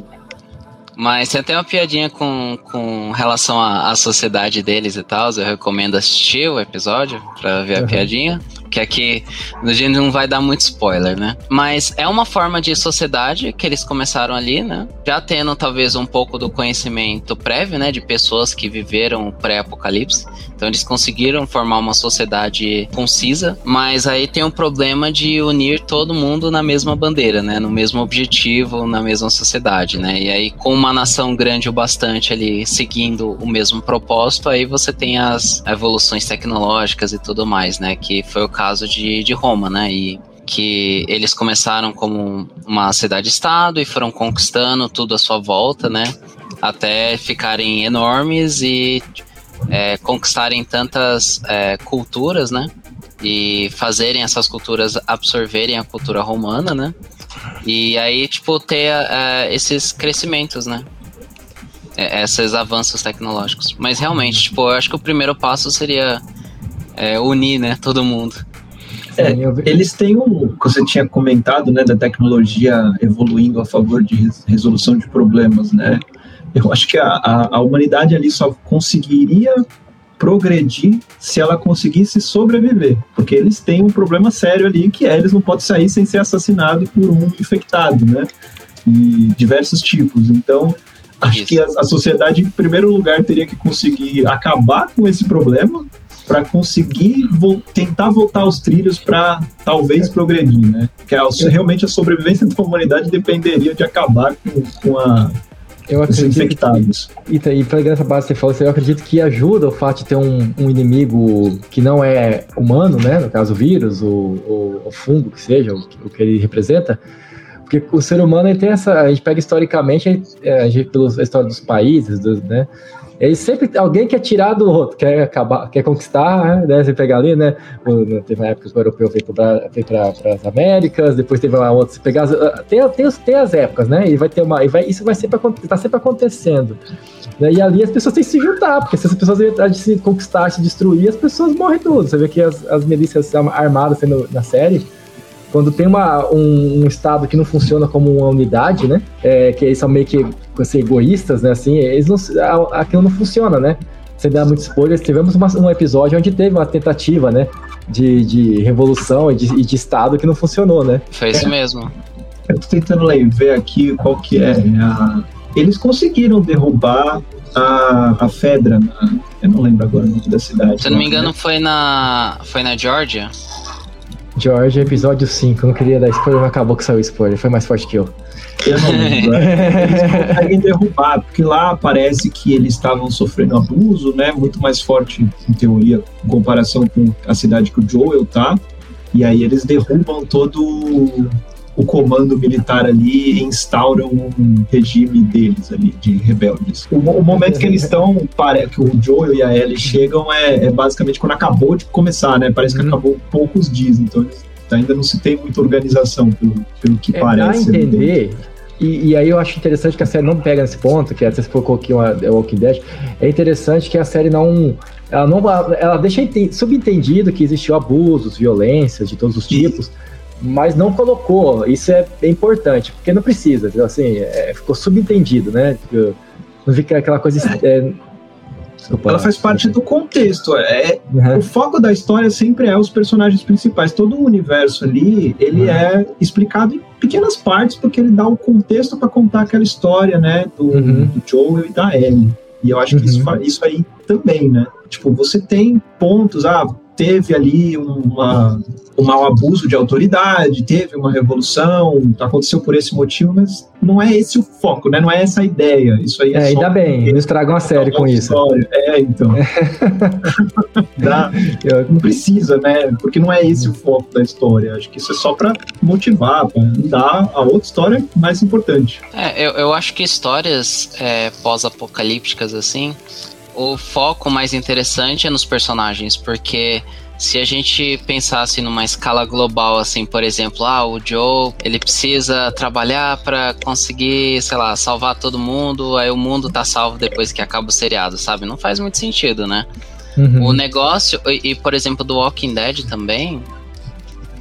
Mas tem até uma piadinha com, com relação à, à sociedade deles e tal. Eu recomendo assistir o episódio pra ver a uhum. piadinha que aqui a gente não vai dar muito spoiler, né? Mas é uma forma de sociedade que eles começaram ali, né? Já tendo talvez um pouco do conhecimento prévio, né? De pessoas que viveram pré-apocalipse. Então eles conseguiram formar uma sociedade concisa, mas aí tem o um problema de unir todo mundo na mesma bandeira, né? No mesmo objetivo, na mesma sociedade, né? E aí com uma nação grande o bastante ali seguindo o mesmo propósito, aí você tem as evoluções tecnológicas e tudo mais, né? Que foi o caso de, de Roma, né? E que eles começaram como uma cidade-estado e foram conquistando tudo à sua volta, né? Até ficarem enormes e é, conquistarem tantas é, culturas, né? E fazerem essas culturas absorverem a cultura romana, né? E aí, tipo, ter é, esses crescimentos, né? É, esses avanços tecnológicos. Mas realmente, tipo, eu acho que o primeiro passo seria é, unir, né, todo mundo. É, eles têm um, que você tinha comentado, né, da tecnologia evoluindo a favor de resolução de problemas, né? Eu acho que a, a, a humanidade ali só conseguiria progredir se ela conseguisse sobreviver, porque eles têm um problema sério ali que é eles não podem sair sem ser assassinado por um infectado, né? E diversos tipos. Então, acho Isso. que a, a sociedade, em primeiro lugar, teria que conseguir acabar com esse problema para conseguir vo tentar voltar aos trilhos para talvez progredir, né? Que a, realmente a sobrevivência da humanidade dependeria de acabar com, com a eu acredito infectados. Que, e, e pegando essa base que você falou, eu acredito que ajuda o fato de ter um, um inimigo que não é humano, né? No caso, o vírus, o, o, o fungo que seja, o, o que ele representa, Porque o ser humano ele tem essa. A gente pega historicamente, a gente, pela história dos países, do, né? Ele sempre alguém quer tirar do outro, quer acabar, quer conquistar, né? Você pegar ali, né? Teve uma época que o europeu veio para as Américas, depois teve uma outra. Se pegar as, tem, tem, tem as épocas, né? E vai ter uma. E vai, isso vai sempre tá sempre acontecendo. Né? E ali as pessoas têm que se juntar, porque se as pessoas de se conquistar, se destruir, as pessoas morrem tudo. Você vê que as, as milícias armadas sendo na série quando tem uma, um, um, estado que não funciona como uma unidade, né? É, que eles são meio que assim, egoístas, né? Assim, eles não, aquilo não funciona, né? Sem dar muito spoiler, tivemos uma, um episódio onde teve uma tentativa, né? De, de revolução e de, e de estado que não funcionou, né? Foi isso é. mesmo. Eu tô tentando ver aqui qual que é a... Eles conseguiram derrubar a, a Fedra, na... eu não lembro agora o nome da cidade. Se eu não me engano, né? foi na foi na Georgia. George, episódio 5. Eu não queria dar spoiler, mas acabou que saiu spoiler. Foi mais forte que eu. Eu não lembro. Eles conseguem derrubar, porque lá parece que eles estavam sofrendo abuso, né? Muito mais forte, em teoria, em comparação com a cidade que o Joel tá. E aí eles derrubam todo o comando militar ali e instauram um regime deles ali, de rebeldes. O, o momento que eles estão, que o Joel e a Ellie chegam é, é, basicamente quando acabou de começar, né? Parece que uhum. acabou poucos dias, então ainda não se tem muita organização, pelo, pelo que é, parece. Dá entender, e, e, aí eu acho interessante que a série não pega nesse ponto, que até se for aqui uma The Walking Dead, é interessante que a série não. Ela não ela deixa subentendido que existiu abusos, violências de todos os tipos. Isso mas não colocou. Isso é, importante, porque não precisa. Assim, é, ficou subentendido, né? Não fica aquela coisa. É, Desculpa, ela faz parte do contexto. É, uhum. O foco da história sempre é os personagens principais. Todo o universo ali, ele uhum. é explicado em pequenas partes, porque ele dá o contexto para contar aquela história, né? Do, uhum. do Joel e da Ellie. E eu acho que isso, uhum. isso aí também, né? Tipo, você tem pontos, ah, teve ali uma, um mau abuso de autoridade, teve uma revolução, aconteceu por esse motivo, mas não é esse o foco, né? Não é essa a ideia. Isso aí é, é ainda bem, não estragam a série com isso. História. É, então. Dá, não precisa, né? Porque não é esse o foco da história. Acho que isso é só para motivar, para dar a outra história mais importante. É, eu, eu acho que histórias é, pós-apocalípticas assim o foco mais interessante é nos personagens, porque se a gente pensasse numa escala global, assim, por exemplo, ah, o Joe, ele precisa trabalhar para conseguir, sei lá, salvar todo mundo, aí o mundo tá salvo depois que acaba o seriado, sabe? Não faz muito sentido, né? Uhum. O negócio, e, e, por exemplo, do Walking Dead também,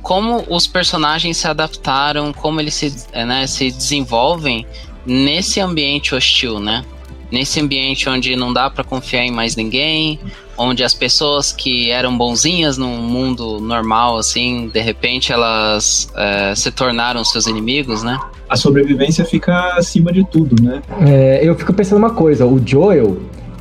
como os personagens se adaptaram, como eles se, né, se desenvolvem nesse ambiente hostil, né? Nesse ambiente onde não dá para confiar em mais ninguém, onde as pessoas que eram bonzinhas num mundo normal, assim, de repente elas é, se tornaram seus inimigos, né? A sobrevivência fica acima de tudo, né? É, eu fico pensando uma coisa, o Joel,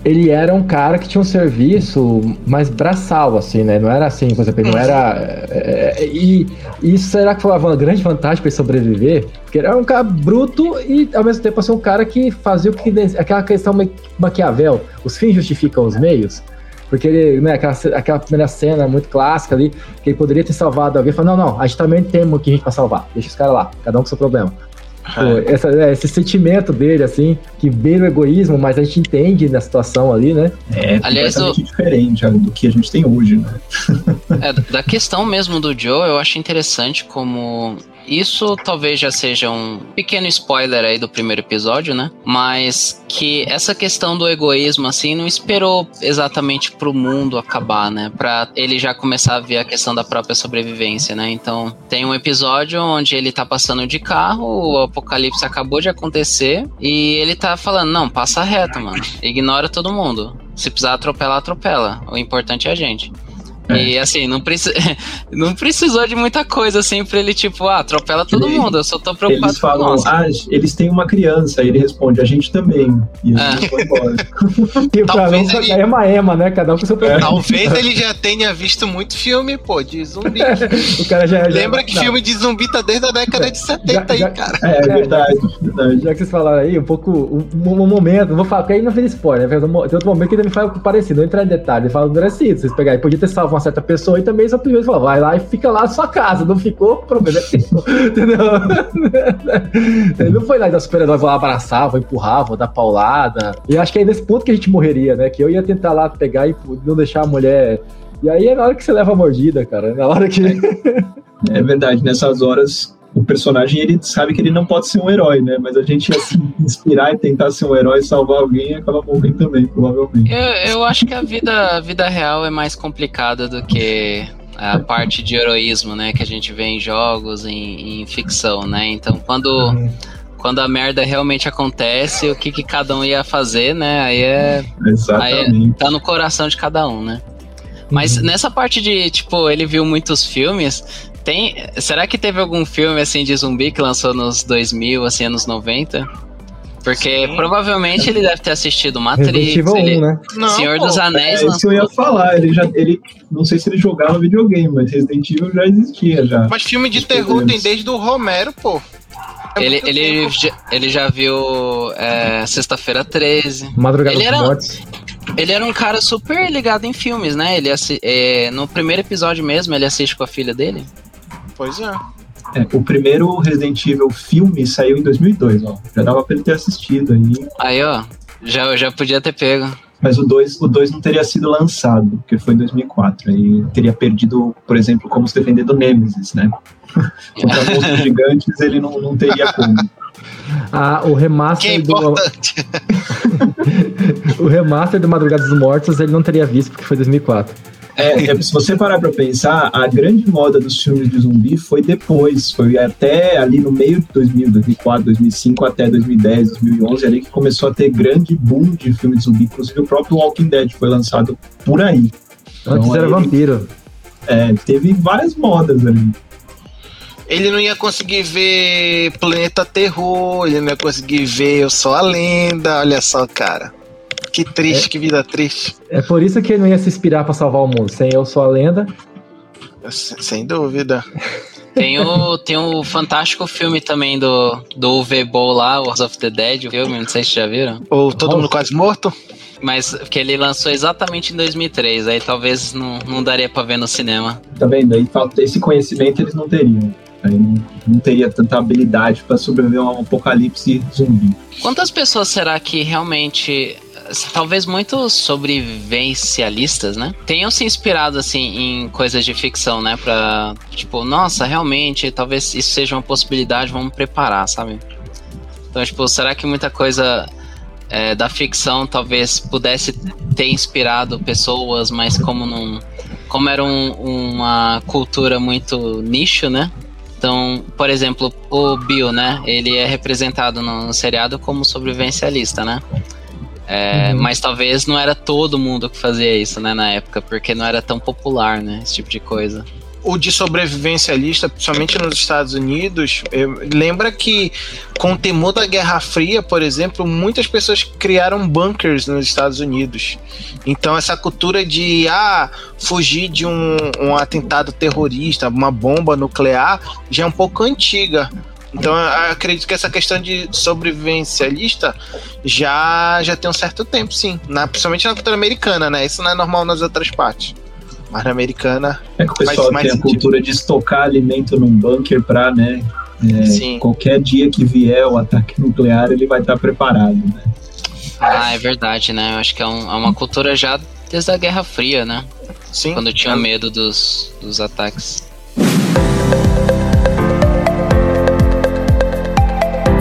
ele era um cara que tinha um serviço mais braçal, assim, né? Não era assim, por exemplo, não era. É, é, e isso será que foi uma grande vantagem para ele sobreviver? Porque ele era um cara bruto e ao mesmo tempo assim, um cara que fazia o que. aquela questão Maquiavel, os fins justificam os meios. Porque ele, né, aquela, aquela primeira cena muito clássica ali, que ele poderia ter salvado alguém, falou: não, não, a gente também tem um que a gente pra salvar, deixa os caras lá, cada um com seu problema. É. Essa, é, esse sentimento dele, assim, que beira o egoísmo, mas a gente entende na situação ali, né? É Aliás, completamente o... diferente do que a gente tem hoje, né? é, da questão mesmo do Joe, eu acho interessante como isso talvez já seja um pequeno spoiler aí do primeiro episódio, né? Mas que essa questão do egoísmo, assim, não esperou exatamente pro mundo acabar, né? Pra ele já começar a ver a questão da própria sobrevivência, né? Então, tem um episódio onde ele tá passando de carro, o apocalipse acabou de acontecer e ele tá falando: não, passa reto, mano. Ignora todo mundo. Se precisar atropelar, atropela. O importante é a gente. É. E assim, não, preci... não precisou de muita coisa assim pra ele, tipo, ah, atropela todo ele, mundo, eu só tô preocupado eles falam, com nós. Ah, eles têm uma criança, aí ele responde, a gente também. E a gente é. foi embora. e Talvez ele... é uma ema, né? Cada um com seu problema. Talvez ele já tenha visto muito filme, pô, de zumbi. o cara já, Lembra já... que não. filme de zumbi tá desde a década de 70 já, aí, cara. É, é verdade, verdade. Já que vocês falaram aí, um pouco, um, um momento, não vou falar, porque aí não fez spoiler, né? Tem outro momento que ele me fala parecido, não entrar em detalhe, ele fala do Dracito, vocês pegarem, podia ter salvo uma certa pessoa e também são primeiros falam, vai lá e fica lá na sua casa, não ficou, problema é entendeu? Não foi lá da super-herói, vou lá abraçar, vou empurrar, vou dar paulada. E acho que é nesse ponto que a gente morreria, né? Que eu ia tentar lá pegar e não deixar a mulher. E aí é na hora que você leva a mordida, cara. Na hora que. É verdade, nessas horas o personagem ele sabe que ele não pode ser um herói, né? Mas a gente assim, inspirar e tentar ser um herói, salvar alguém, acaba morrendo também, provavelmente. Eu, eu acho que a vida, a vida real é mais complicada do que a parte de heroísmo, né? Que a gente vê em jogos, em, em ficção, né? Então, quando. Uhum quando a merda realmente acontece, o que, que cada um ia fazer, né? Aí é. Exatamente. Aí é, tá no coração de cada um, né? Mas uhum. nessa parte de, tipo, ele viu muitos filmes, tem, será que teve algum filme assim de zumbi que lançou nos 2000, assim, anos 90? Porque Sim. provavelmente ele deve ter assistido Matrix, Evil ele, 1, né? Não, Senhor pô, dos Anéis. É isso que eu ia falar. Ele já, ele, não sei se ele jogava videogame, mas Resident Evil já existia já. Mas filme de terror tem desde o Romero, pô. É ele, ele, já, ele já viu é, Sexta-feira 13. Madrugada ele era. Ele era um cara super ligado em filmes, né? Ele é, no primeiro episódio mesmo, ele assiste com a filha dele. Pois é. É, o primeiro Resident Evil filme saiu em 2002, ó. Já dava pra ele ter assistido aí. Aí, ó. Já, já podia ter pego. Mas o 2 o dois não teria sido lançado, porque foi em 2004. Aí teria perdido, por exemplo, como se defender do Nemesis, né? Contra monstros gigantes ele não, não teria como. Ah, o remaster que é do. o remaster do Madrugada dos Mortos ele não teria visto porque foi 2004. É, é, se você parar pra pensar, a grande moda dos filmes de zumbi foi depois, foi até ali no meio de 2000, 2004, 2005 até 2010, 2011, ali que começou a ter grande boom de filmes de zumbi, inclusive o próprio Walking Dead foi lançado por aí. Antes então, era vampiro. É, teve várias modas ali. Ele não ia conseguir ver Planeta Terror, ele não ia conseguir ver Eu Sou a Lenda, olha só, cara. Que triste, é, que vida triste. É por isso que ele não ia se inspirar para salvar o mundo. Sem Eu Sou a Lenda. Sem dúvida. Tem o, tem o fantástico filme também do, do Uwe Boll lá, Wars of the Dead, o filme, não sei se já viram. Ou Todo Nossa. Mundo Quase Morto? Mas que ele lançou exatamente em 2003, aí talvez não, não daria pra ver no cinema. Tá vendo? Aí falta esse conhecimento eles não teriam. Aí não, não teria tanta habilidade para sobreviver a um apocalipse zumbi. Quantas pessoas será que realmente talvez muitos sobrevivencialistas, né? Tenham se inspirado, assim, em coisas de ficção, né? Pra, tipo, nossa, realmente, talvez isso seja uma possibilidade, vamos preparar, sabe? Então, tipo, será que muita coisa é, da ficção talvez pudesse ter inspirado pessoas, mas como não. Como era um, uma cultura muito nicho, né? Então, por exemplo, o Bill, né? Ele é representado no seriado como sobrevivencialista, né? É, uhum. Mas talvez não era todo mundo que fazia isso, né, na época, porque não era tão popular, né, esse tipo de coisa. O de sobrevivencialista, principalmente nos Estados Unidos, lembra que com o temor da Guerra Fria, por exemplo, muitas pessoas criaram bunkers nos Estados Unidos. Então essa cultura de ah, fugir de um, um atentado terrorista, uma bomba nuclear, já é um pouco antiga. Então eu acredito que essa questão de sobrevivencialista já, já tem um certo tempo, sim. Na, principalmente na cultura americana, né? Isso não é normal nas outras partes. Mas na americana. É que o pessoal tem a cultura de estocar alimento num bunker pra, né? É, qualquer dia que vier o ataque nuclear, ele vai estar preparado, né? Ah, é verdade, né? Eu acho que é, um, é uma cultura já desde a Guerra Fria, né? Sim. Quando tinha medo dos, dos ataques.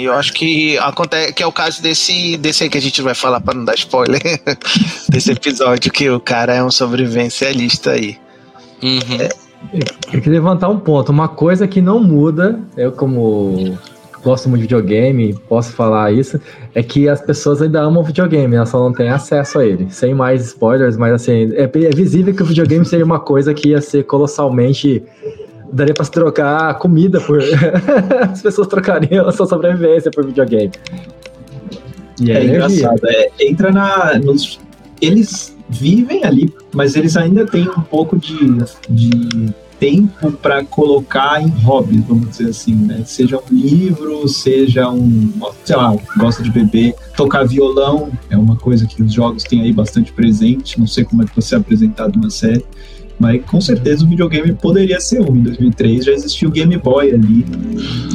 E eu acho que acontece que é o caso desse, desse aí que a gente vai falar para não dar spoiler. desse episódio que o cara é um sobrevivencialista aí. Uhum. É. Eu queria levantar um ponto. Uma coisa que não muda, eu como gosto muito de videogame, posso falar isso, é que as pessoas ainda amam videogame, elas só não têm acesso a ele. Sem mais spoilers, mas assim, é, é visível que o videogame seria uma coisa que ia ser colossalmente daria pra se trocar comida por. As pessoas trocariam a sua sobrevivência por videogame. E é, é engraçado. É, entra na. Nos, eles vivem ali, mas eles ainda têm um pouco de, de tempo para colocar em hobby, vamos dizer assim, né? Seja um livro, seja um, sei lá, gosta de beber, tocar violão é uma coisa que os jogos têm aí bastante presente. Não sei como é que você é apresentado na série, mas com certeza o videogame poderia ser um. Em 2003 já existia o Game Boy ali,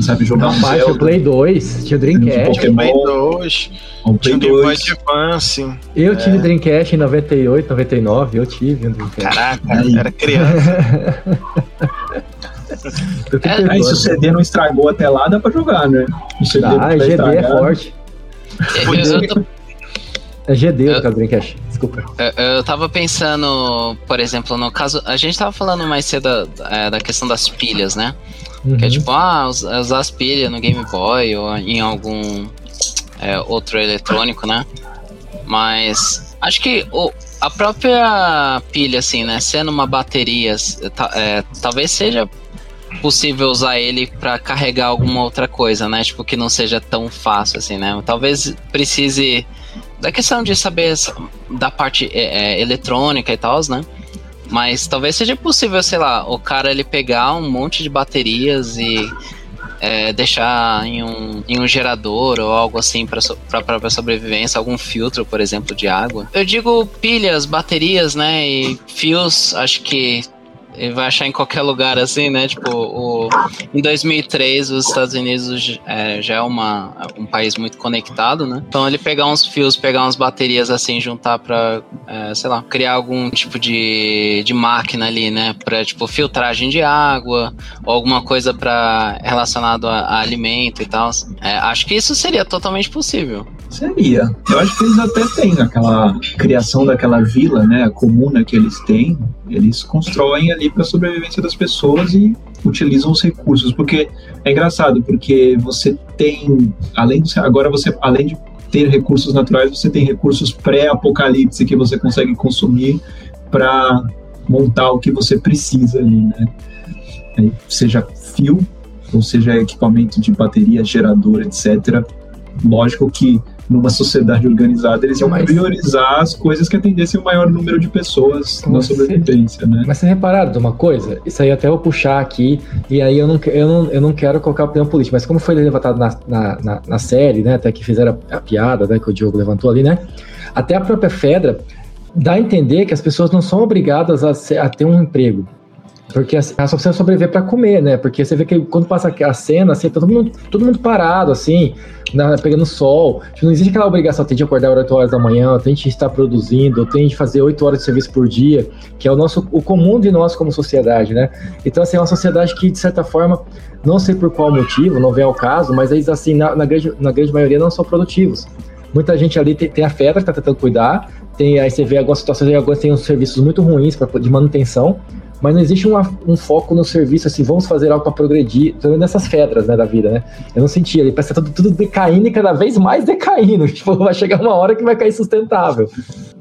sabe? Jogar Não, um Zelda, o Play 2, tinha o Dreamcast. Pokémon, Play 2, o Play tinha o Game Boy Advance. Eu é. tive Dreamcast em 98, 99, eu tive um Dreamcast. Caraca, Aí. era criança. é, aí se o CD não estragou até lá, dá pra jogar, né? O CD ah, GD é forte. É GD o Dreamcast. Desculpa. Eu, eu tava pensando, por exemplo, no caso. A gente tava falando mais cedo da, é, da questão das pilhas, né? Uhum. Que é uhum. tipo, ah, usar as pilhas no Game Boy ou em algum é, outro eletrônico, né? Mas acho que o, a própria pilha, assim, né? Sendo uma bateria, é, talvez seja possível usar ele para carregar alguma outra coisa, né? Tipo, que não seja tão fácil assim, né? Talvez precise da questão de saber da parte é, é, eletrônica e tal, né? Mas talvez seja possível, sei lá, o cara ele pegar um monte de baterias e é, deixar em um, em um gerador ou algo assim para a própria sobrevivência, algum filtro, por exemplo, de água. Eu digo pilhas, baterias, né? E fios, acho que ele vai achar em qualquer lugar assim, né? Tipo, o, em 2003 os Estados Unidos é, já é uma, um país muito conectado, né? Então ele pegar uns fios, pegar umas baterias assim, juntar para, é, sei lá, criar algum tipo de, de máquina ali, né? Para tipo filtragem de água ou alguma coisa para relacionado a, a, alimento e tal. É, acho que isso seria totalmente possível. Seria. Eu acho que eles até têm aquela criação daquela vila, né? A comuna que eles têm. Eles constroem ali para sobrevivência das pessoas e utilizam os recursos. Porque é engraçado, porque você tem, além de, agora você, além de ter recursos naturais, você tem recursos pré-apocalipse que você consegue consumir para montar o que você precisa ali, né? Seja fio, ou seja equipamento de bateria, gerador, etc. Lógico que numa sociedade organizada, eles iam mas... priorizar as coisas que atendessem o maior número de pessoas na sobrevivência, né? Mas você repararam de uma coisa? Isso aí até vou puxar aqui, e aí eu não, eu não, eu não quero colocar opinião política, mas como foi levantado na, na, na, na série, né, até que fizeram a, a piada, né, que o Diogo levantou ali, né, até a própria Fedra dá a entender que as pessoas não são obrigadas a, ser, a ter um emprego. Porque assim, ela só precisa sobreviver para comer, né? Porque você vê que quando passa a cena, assim, tá todo mundo, todo mundo parado, assim, na, pegando sol. Tipo, não existe aquela obrigação, tem de acordar 8 horas da manhã, tem de estar produzindo, tem de fazer 8 horas de serviço por dia, que é o nosso o comum de nós como sociedade, né? Então, assim, é uma sociedade que, de certa forma, não sei por qual motivo, não vem ao caso, mas eles, assim, na, na, grande, na grande maioria não são produtivos. Muita gente ali tem, tem a Fedra que tá tentando cuidar, tem, aí você vê algumas situações, algumas tem uns serviços muito ruins pra, de manutenção, mas não existe uma, um foco no serviço, assim, vamos fazer algo para progredir, pelo nessas fedras, né, da vida, né? Eu não senti, ele parece tudo, tudo decaindo e cada vez mais decaindo, tipo, vai chegar uma hora que vai cair sustentável.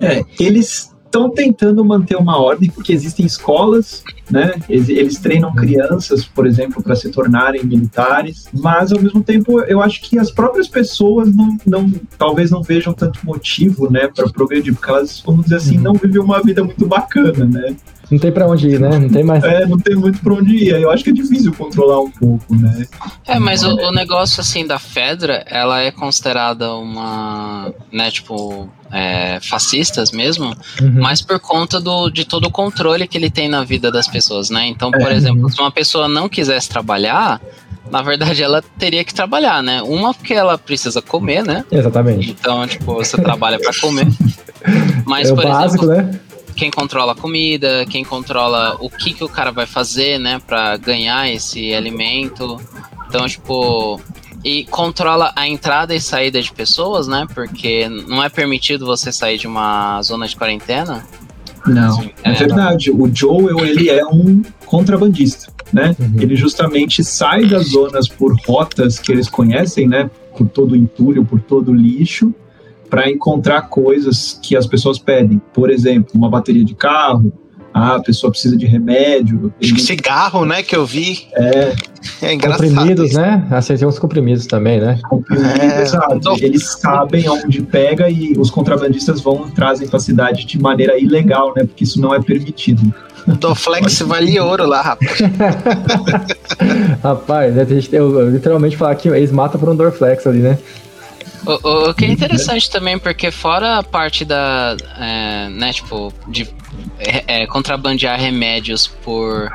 É, eles estão tentando manter uma ordem, porque existem escolas, né? Eles, treinam crianças, por exemplo, para se tornarem militares, mas ao mesmo tempo eu acho que as próprias pessoas não, não talvez não vejam tanto motivo, né, para progredir, porque elas, vamos dizer assim, uhum. não vivem uma vida muito bacana, né? Não tem para onde ir, né? Não tem mais. É, não tem muito para onde ir. Eu acho que é difícil controlar um pouco, né? É, mas o, o, negócio assim da Fedra, ela é considerada uma, né, tipo, é, fascistas mesmo, uhum. mas por conta do, de todo o controle que ele tem na vida das pessoas, né? Então, por é. exemplo, se uma pessoa não quisesse trabalhar, na verdade ela teria que trabalhar, né? Uma porque ela precisa comer, né? Exatamente. Então, tipo, você trabalha para comer. Mas, é o por básico, exemplo, né? Quem controla a comida, quem controla o que, que o cara vai fazer, né, para ganhar esse alimento. Então, tipo, e controla a entrada e saída de pessoas, né? Porque não é permitido você sair de uma zona de quarentena. Não, é, verdade. O Joel, ele é um contrabandista, né? Uhum. Ele justamente sai das zonas por rotas que eles conhecem, né? Por todo o entulho, por todo o lixo, para encontrar coisas que as pessoas pedem. Por exemplo, uma bateria de carro, ah, a pessoa precisa de remédio. Acho que cigarro, né, que eu vi. É. É engraçado. Comprimidos, isso. né? Acertei uns comprimidos também, né? Comprimido, É, exato. tô- Eles sabem onde pega e os contrabandistas vão trazem pra cidade de maneira ilegal, né? Porque isso não é permitido. Dorflex vale ouro lá, rapaz. Rapaz, né, a gente tem, eu, eu literalmente falar que eles matam por um Dorflex ali, né? O, o- que é interessante também, porque fora a parte da. É, né, tipo, de é, é, contrabandear remédios por.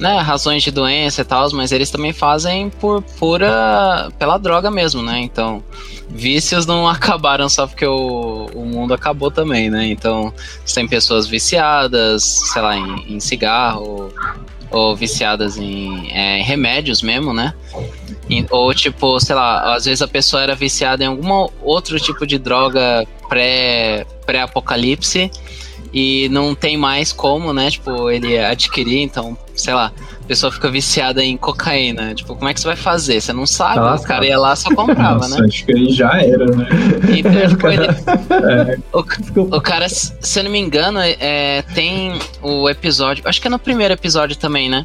Né, razões de doença e tal, mas eles também fazem por pura. pela droga mesmo, né? Então, vícios não acabaram só porque o, o mundo acabou também, né? Então, tem pessoas viciadas, sei lá, em, em cigarro, ou viciadas em é, remédios mesmo, né? Ou tipo, sei lá, às vezes a pessoa era viciada em algum outro tipo de droga pré- pré-apocalipse e não tem mais como, né? Tipo, ele adquirir, então, sei lá, a pessoa fica viciada em cocaína. Tipo, como é que você vai fazer? Você não sabe, Tá o cara ia lá só comprava, Nossa, né? acho que aí já era, né? Então, tipo, ele, É, o, o cara, se se eu não me engano, é, tem o episódio. Acho que é no primeiro episódio também, né?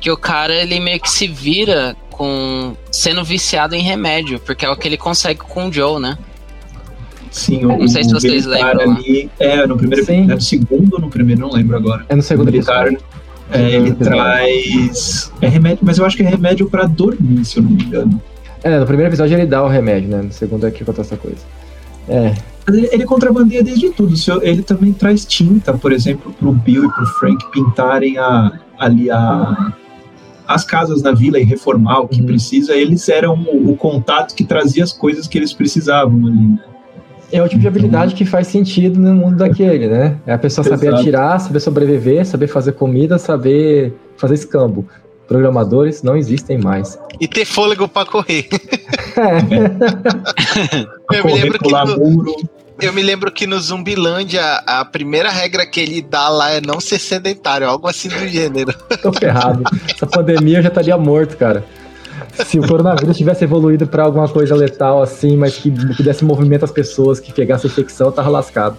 Que o cara ele meio que se vira com sendo viciado em remédio, porque é o que ele consegue com o Joe, né? sim, o, Não sei se vocês lembram, ali. É, no primeiro Sim. é no segundo ou no primeiro, não lembro agora. É no segundo militar, episódio. é, ele traz. É remédio, mas eu acho que é remédio pra dormir, se eu não me engano. É, no primeiro episódio ele dá o remédio, né? No segundo é que acontece essa coisa. É, Mas ele, ele contrabandeia desde tudo. Ele também traz tinta, por exemplo, pro Bill e pro Frank pintarem a, ali a, as casas na vila e reformar o que Uhum. precisa. Eles eram o, o contato que trazia as coisas que eles precisavam ali. Né? é o tipo de habilidade que faz sentido no mundo daquele, né? É a pessoa saber Exato. atirar, saber sobreviver, saber fazer comida, saber fazer escambo. Programadores não existem mais. E ter fôlego pra correr. É, Eu me Correr, lembro que pular no- muro. Eu me lembro que no Zumbilândia, a primeira regra que ele dá lá é não ser sedentário, algo assim do gênero. tô ferrado. Essa pandemia eu já estaria morto, cara. Se o coronavírus tivesse evoluído pra alguma coisa letal assim, mas que, que desse movimento às pessoas, que pegasse infecção, eu tava lascado.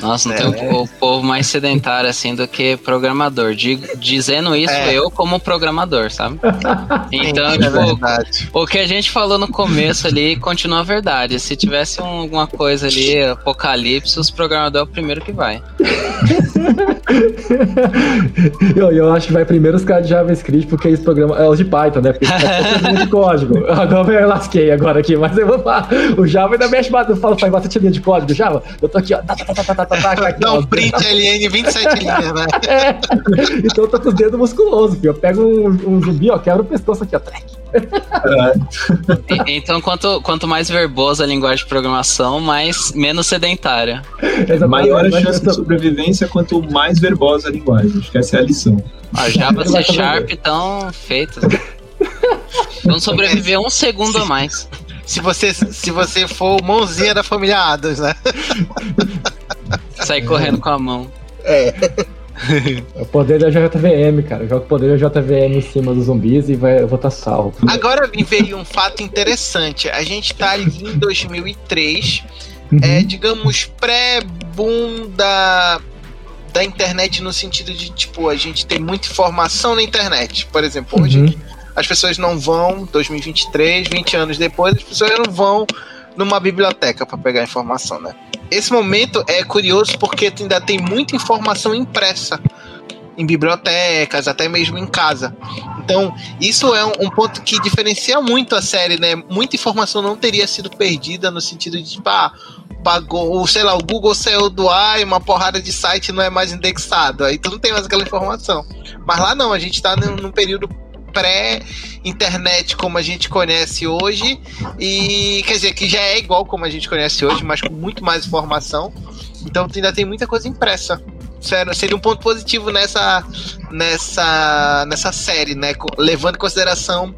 Nossa, não É. tem o, o povo mais sedentário assim do que programador. Digo- dizendo isso, É. eu como programador, sabe? Então, é tipo, o que a gente falou no começo ali continua verdade. Se tivesse um- alguma coisa ali, apocalipse, os programadores é o primeiro que vai. eu, eu acho que vai primeiro os caras de JavaScript, porque esse programa é os de Python, né? Porque de código. Agora eu lasquei agora aqui, mas eu vou falar. O Java ainda mexe. Eu falo, faz bastante linha de código, Java. Eu tô aqui, ó. Tá, tá, tá, tá, tá, tá, tá, aqui, Dá ó. um print LN 27 linhas, né? É. Então eu tô com os dedos musculosos, filho. Eu pego um, um zumbi, ó, quebra o pescoço aqui, ó. Trek. E- Então, quanto, quanto mais verbosa a linguagem de programação, mais menos sedentária. Exatamente. Maior a chance de sobrevivência quanto mais verbosa a linguagem. Acho que essa é a lição. A Java C Sharp estão feitos. Vamos sobreviver um segundo a mais. Se você, se você for mãozinha da família Adams, né? Sair correndo com a mão. É o poder da JVM, cara. Joga o poder da JVM em cima dos zumbis e vai, eu vou estar salvo. Agora me veio um fato interessante. A gente tá ali em 2003, Uhum. é, digamos, pré-boom da, da internet no sentido de, tipo, a gente tem muita informação na internet. Por exemplo, hoje Uhum. As pessoas não vão, 2023, 20 anos depois, as pessoas não vão numa biblioteca para pegar informação, né? Esse momento é curioso porque ainda tem muita informação impressa em bibliotecas, até mesmo em casa. Então, isso é um, ponto que diferencia muito a série, né? Muita informação não teria sido perdida no sentido de, tipo, ah, pagou, ou sei lá, o Google saiu do ar e uma porrada de site não é mais indexado. Aí tu não tem mais aquela informação. Mas lá não, a gente tá num período pré-internet como a gente conhece hoje e quer dizer que já é igual como a gente conhece hoje, mas com muito mais informação. Então ainda tem muita coisa impressa. Seria um ponto positivo nessa nessa nessa série, né, levando em consideração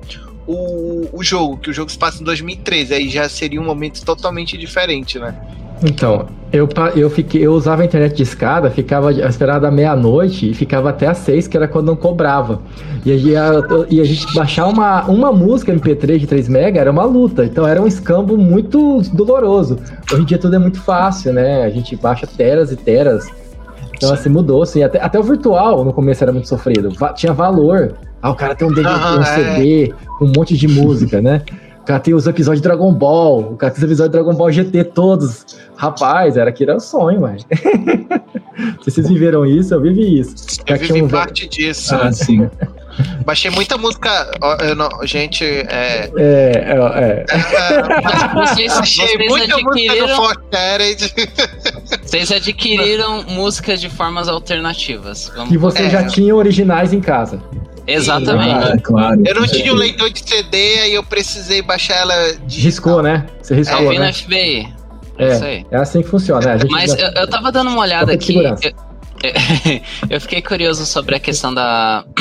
o, o jogo, que o jogo se passa em 2013, aí já seria um momento totalmente diferente, né? Então, eu, eu, fiquei, eu usava a internet de escada, ficava eu esperava da meia-noite e ficava até às seis, que era quando não cobrava. E, a, e a gente baixar uma, uma música MP3 de 3 mega era uma luta, então era um escambo muito doloroso. Hoje em dia tudo é muito fácil, né? A gente baixa teras e teras. Então, assim, mudou, assim. Até, até o virtual no começo era muito sofrido. Va tinha valor. Ah, o cara tem um DVD, um CD, é. um monte de música, né? O cara tem os episódios de Dragon Ball, o cara tem os episódios de Dragon Ball GT todos. Rapaz, era que era sonho, velho. Se vocês viveram isso, eu vivi isso. Eu vivi um... parte disso. Ah, sim. Baixei muita música. Não, gente, é. É, é. é. Mas vocês, Baixei vocês muita adquiriram. música do Vocês adquiriram música de formas alternativas. Vamos... Que você é. já tinha originais em casa. Exatamente. Ah, claro. Eu não tinha um leitor de CD, aí eu precisei baixar ela. Digital. Riscou, né? Você riscou. Salve né? no FBI. É, é assim que funciona. Né? Mas já... eu, eu tava dando uma olhada aqui. Eu, eu fiquei curioso sobre a questão da.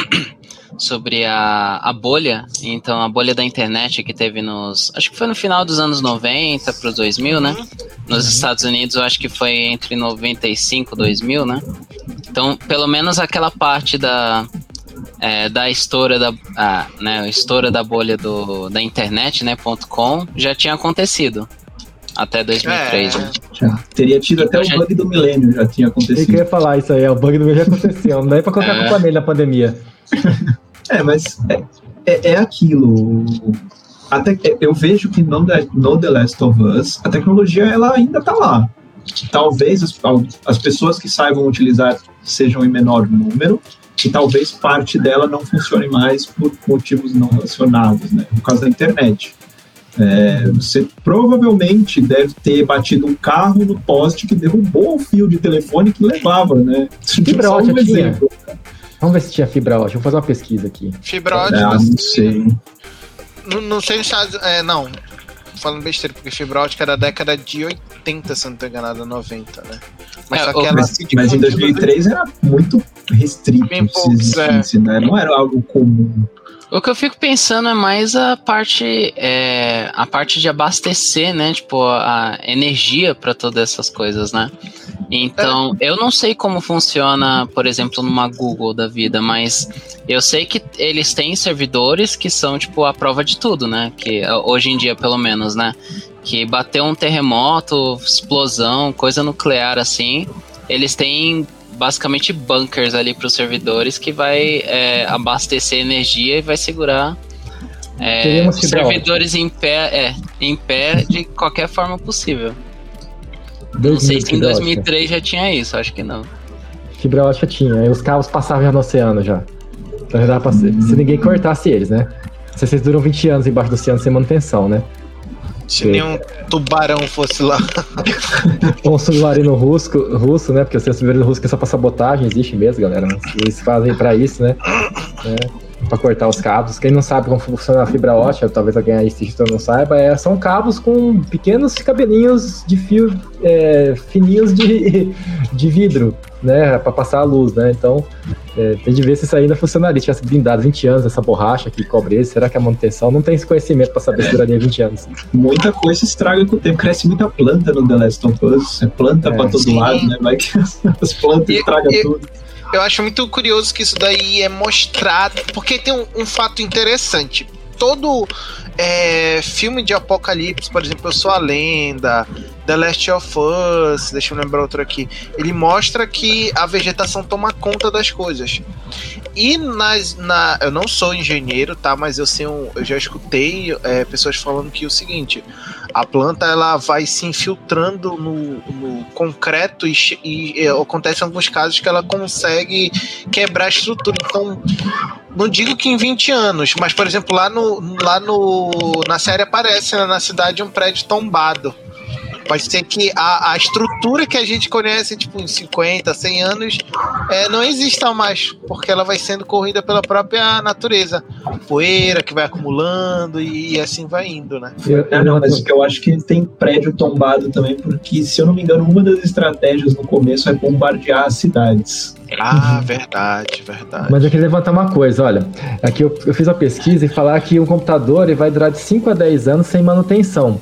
sobre a, a bolha, então a bolha da internet que teve nos. Acho que foi no final dos anos 90 para os 2000, né? Nos Estados Unidos, eu acho que foi entre 95 e 2000, né? Então, pelo menos aquela parte da. É, da estoura da, a, né, estoura da bolha do, da internet, né, .com, já tinha acontecido até 2003. É, né? já. Teria tido até o já... bug do milênio, já tinha acontecido. Eu queria falar isso aí, o bug do milênio já aconteceu, não dá pra colocar é. culpa nele na pandemia. É, mas é, é, é aquilo. Até, eu vejo que no, no The Last of Us, a tecnologia ela ainda está lá. Talvez as, as pessoas que saibam utilizar sejam em menor número, e talvez parte dela não funcione mais por motivos não relacionados, né? No caso da internet. É, você provavelmente deve ter batido um carro no poste que derrubou o fio de telefone que levava, né? Fibra ótica um exemplo. Vamos ver se tinha fibra ótica. Vou fazer uma pesquisa aqui. Fibra ótica. Ah, não sei. Não, não sei se é, não. Falando besteira, porque fibra ótica era da década de 80, se não estou enganado, 90, né? Mas, é, só que ela, mas, mas em 2003 era muito restrito poucos, é. né? Não era algo comum. O que eu fico pensando é mais a parte é, a parte de abastecer, né? Tipo, a energia para todas essas coisas, né? Então, é. eu não sei como funciona, por exemplo, numa Google da vida, mas eu sei que eles têm servidores que são, tipo, a prova de tudo, né? Que hoje em dia, pelo menos, né? Que bateu um terremoto, explosão, coisa nuclear assim, eles têm basicamente bunkers ali para os servidores que vai é, abastecer energia e vai segurar é, os servidores em pé, é, em pé de qualquer forma possível. Não sei se em 2003 já tinha isso, acho que não. Fibra ótica tinha, e os carros passavam já no oceano já. Então já dava pra, se ninguém cortasse eles, né? Se vocês duram 20 anos embaixo do oceano sem manutenção, né? Se nenhum tubarão fosse lá. um submarino russo, russo, né? Porque o submarino russo que é só pra sabotagem, existe mesmo, galera. Eles fazem pra isso, né? É para cortar os cabos. Quem não sabe como funciona a fibra ótica, talvez alguém aí assistindo não saiba, é, são cabos com pequenos cabelinhos de fio é, fininhos de, de vidro, né, para passar a luz, né? Então, é, tem de ver se isso ainda funcionaria. Se tivesse blindado 20 anos essa borracha que cobre ele, será que a manutenção não tem esse conhecimento para saber se duraria 20 anos? Muita coisa estraga com o tempo. Cresce muita planta no The Last of Us, é planta é, para todo sim. lado, né? Vai que as plantas estragam tudo eu acho muito curioso que isso daí é mostrado, porque tem um, um fato interessante. Todo é, filme de apocalipse, por exemplo, Eu Sou a Lenda, The Last of Us, deixa eu lembrar outro aqui, ele mostra que a vegetação toma conta das coisas. E nas, na, eu não sou engenheiro, tá? Mas eu sei um, eu já escutei é, pessoas falando que é o seguinte: a planta ela vai se infiltrando no, no concreto e, e, e acontece alguns casos que ela consegue quebrar a estrutura. Então, não digo que em 20 anos, mas por exemplo, lá no, lá no na série aparece né, na cidade um prédio tombado. Pode ser que a, a estrutura que a gente conhece, tipo, em 50, 100 anos, é, não exista mais, porque ela vai sendo corrida pela própria natureza. Poeira que vai acumulando e, e assim vai indo, né? Eu, ah, não, mas eu acho que tem prédio tombado também, porque, se eu não me engano, uma das estratégias no começo é bombardear as cidades. Ah, verdade, verdade. Mas eu queria levantar uma coisa, olha. Aqui eu, eu fiz a pesquisa e falar que um computador ele vai durar de 5 a 10 anos sem manutenção.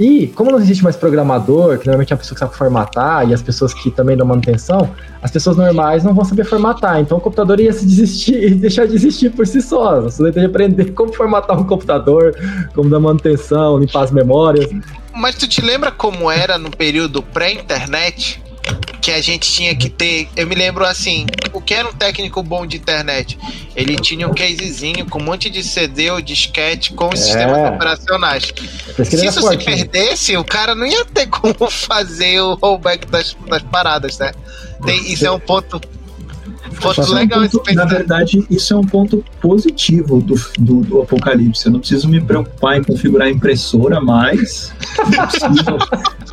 E, como não existe mais programador, que normalmente é a pessoa que sabe formatar, e as pessoas que também dão manutenção, as pessoas normais não vão saber formatar. Então o computador ia se desistir, deixar de existir por si só. Você tem que aprender como formatar um computador, como dar manutenção, limpar as memórias. Mas tu te lembra como era no período pré-internet? Que a gente tinha que ter. Eu me lembro assim, o que era um técnico bom de internet? Ele tinha um casezinho com um monte de CD ou disquete com os É. sistemas operacionais. Se isso forte, se né? perdesse, o cara não ia ter como fazer o rollback das, das paradas, né? Tem- isso é um ponto, é um ponto- na verdade, isso é um ponto positivo do, do, do Apocalipse. Eu não preciso me preocupar em configurar a impressora mais. Não preciso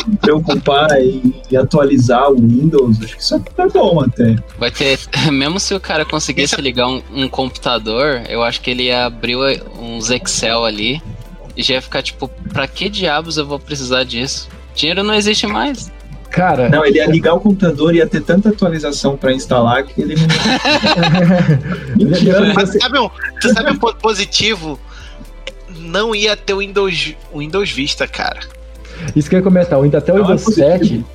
me preocupar em, em atualizar o Windows. Acho que isso é bom até. Vai ter. Mesmo se o cara conseguisse Isso- ligar um, um computador, eu acho que ele ia abrir uns Excel ali e já ia ficar tipo, pra que diabos eu vou precisar disso? Dinheiro não existe mais. Cara, Não, ele ia ligar o computador e ia ter tanta atualização para instalar que ele não. Mas sabe um, tu sabe um ponto positivo? Não ia ter o Windows, o Windows Vista, cara. isso que eu ia comentar, ainda até o Não, é Windows positivo. 7.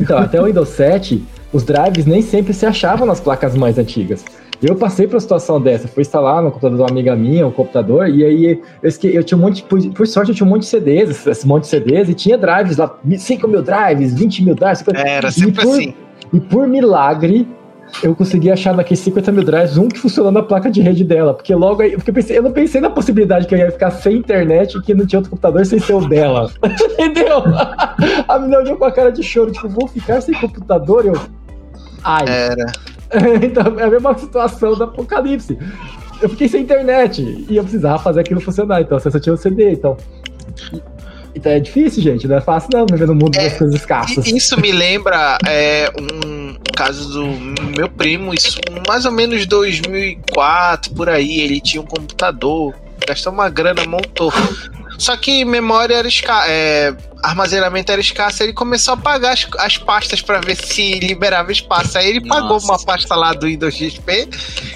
Então, até o Windows 7, os drives nem sempre se achavam nas placas mais antigas. Eu passei por uma situação dessa, fui instalar no computador de uma amiga minha, um computador, e aí eu, esque- eu tinha um monte, por, por sorte eu tinha um monte de CDs, esse, monte de CDs, e tinha drives lá, 5 mil drives, 20 mil drives, 50 Era E sempre por- assim. E por milagre, eu consegui achar naqueles 50 mil drives um que funcionou na placa de rede dela. Porque logo aí. Porque eu, pensei, eu não pensei na possibilidade que eu ia ficar sem internet e que não tinha outro computador sem ser o dela. Entendeu? A menina olhou com a cara de choro, tipo, vou ficar sem computador? Eu. Ai. Era. então, é a mesma situação do apocalipse. Eu fiquei sem internet e eu precisava fazer aquilo funcionar. Então, você só tinha o CD. Então. Então é difícil, gente. Não é fácil, não, viver no mundo É, das coisas escassas. Isso me lembra é, um caso do meu primo, isso mais ou menos 2004, por aí. Ele tinha um computador, gastou uma grana, montou. Só que memória era escassa, armazenamento era escasso, ele começou a pagar as, as pastas para ver se liberava espaço. Aí ele pagou Nossa. uma pasta lá do Windows XP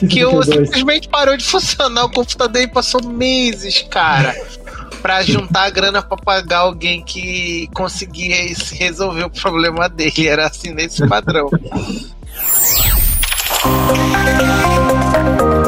que o, 52. simplesmente parou de funcionar o computador e passou meses, cara, pra juntar a grana pra pagar alguém que conseguia resolver o problema dele. Era assim nesse padrão.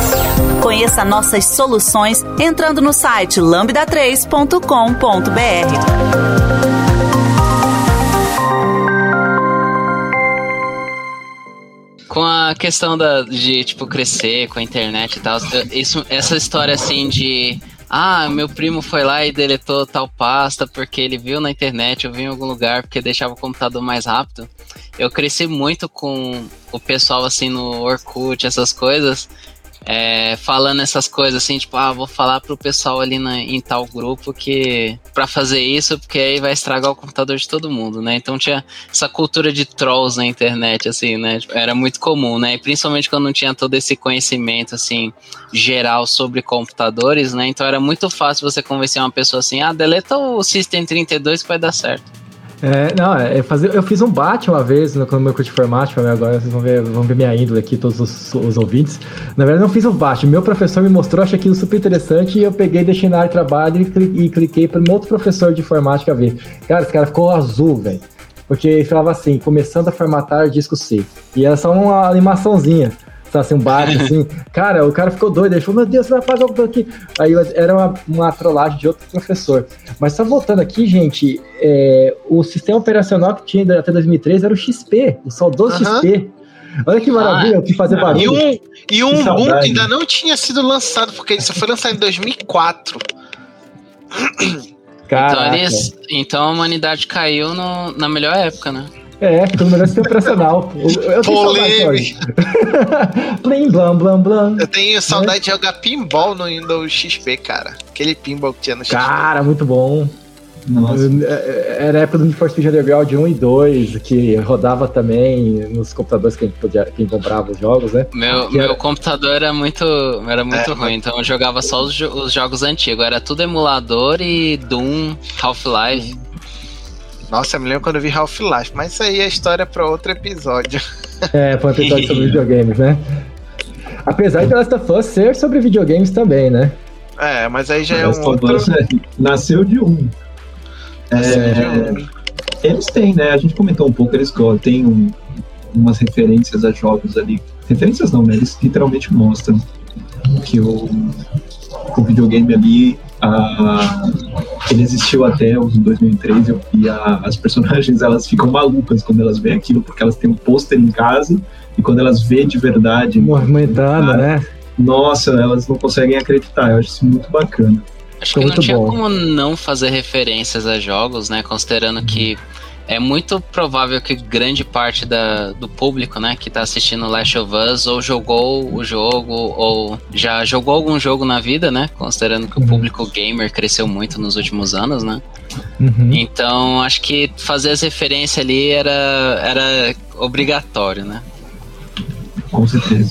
Conheça nossas soluções entrando no site lambda3.com.br. Com a questão da, de, tipo, crescer com a internet e tal, isso, essa história assim de. Ah, meu primo foi lá e deletou tal pasta porque ele viu na internet, eu vi em algum lugar porque deixava o computador mais rápido. Eu cresci muito com o pessoal assim no Orkut, essas coisas, é, falando essas coisas assim, tipo, ah, vou falar pro pessoal ali na, em tal grupo que para fazer isso, porque aí vai estragar o computador de todo mundo, né? Então tinha essa cultura de trolls na internet, assim, né? Tipo, Era muito comum, né? E principalmente quando não tinha todo esse conhecimento, assim, geral sobre computadores, né? Então era muito fácil você convencer uma pessoa assim, ah, deleta o System 32 que vai dar certo. É, não, é, eu, fazia, eu fiz um bate uma vez no, no meu curso de informática, agora vocês vão ver, vão ver minha índole aqui, todos os, os ouvintes. Na verdade, não fiz um bate, meu professor me mostrou, achei aquilo super interessante e eu peguei, deixei na área de trabalho e, cli- e cliquei para um outro professor de informática ver. Cara, esse cara ficou azul, velho. Porque ele falava assim, começando a formatar disco C. E era só uma animaçãozinha. Sabe, assim, um bate, assim. Cara, o cara ficou doido. Ele falou, meu Deus, você vai apagar o computador aqui. Aí era uma, uma trollagem de outro professor. Mas só voltando aqui, gente, é, o sistema operacional que tinha até 2013 era o XP, o saudoso Aham. XP. Olha que maravilha, o que fazer Ah, barulho. E um, e um Ubuntu ainda não tinha sido lançado, porque ele só foi lançado em 2004. Caraca. Então, eles, então a humanidade caiu no- na melhor época, né? É, pelo melhor sistema operacional. Eu, tenho. Jorge. Blim, blam, blam, blam. Eu tenho saudade de jogar pinball no Windows XP, cara. Aquele pinball que tinha no XP. Cara, muito bom. Nossa. Era a época do Need for Speed Underground 1 e 2, que rodava também nos computadores que a gente podia, quem comprava os jogos, né? Meu, Que era- meu computador era muito, era muito É, ruim, então eu jogava só os, os jogos antigos. Era tudo emulador e Doom, Half-Life. Nossa, eu me lembro quando eu vi Half-Life, mas isso aí é história para outro episódio. É, foi um episódio sobre videogames, né? Apesar de Last of Us ser sobre videogames também, né? É, mas aí já é Last um outro. É, nasceu de um. Nasceu de É, um. Eles têm, né? A gente comentou um pouco, eles têm um- umas referências a jogos ali. Referências não, né? Eles literalmente mostram que o, o videogame ali ah, ele existiu até os 2003 e- e a- as personagens elas ficam malucas quando elas veem aquilo, porque elas têm um pôster em casa e quando elas vêem de verdade, Movimentando, né? nossa, elas não conseguem acreditar. Eu acho isso muito bacana. Acho que não muito tinha bom. como não fazer referências a jogos, né? Considerando que é muito provável que grande parte da, do público, né, que tá assistindo Last of Us ou jogou o jogo ou já jogou algum jogo na vida, né? Considerando que o Uhum. público gamer cresceu muito nos últimos anos, né? Uhum. Então acho que fazer as referências ali era, era obrigatório, né? Com certeza.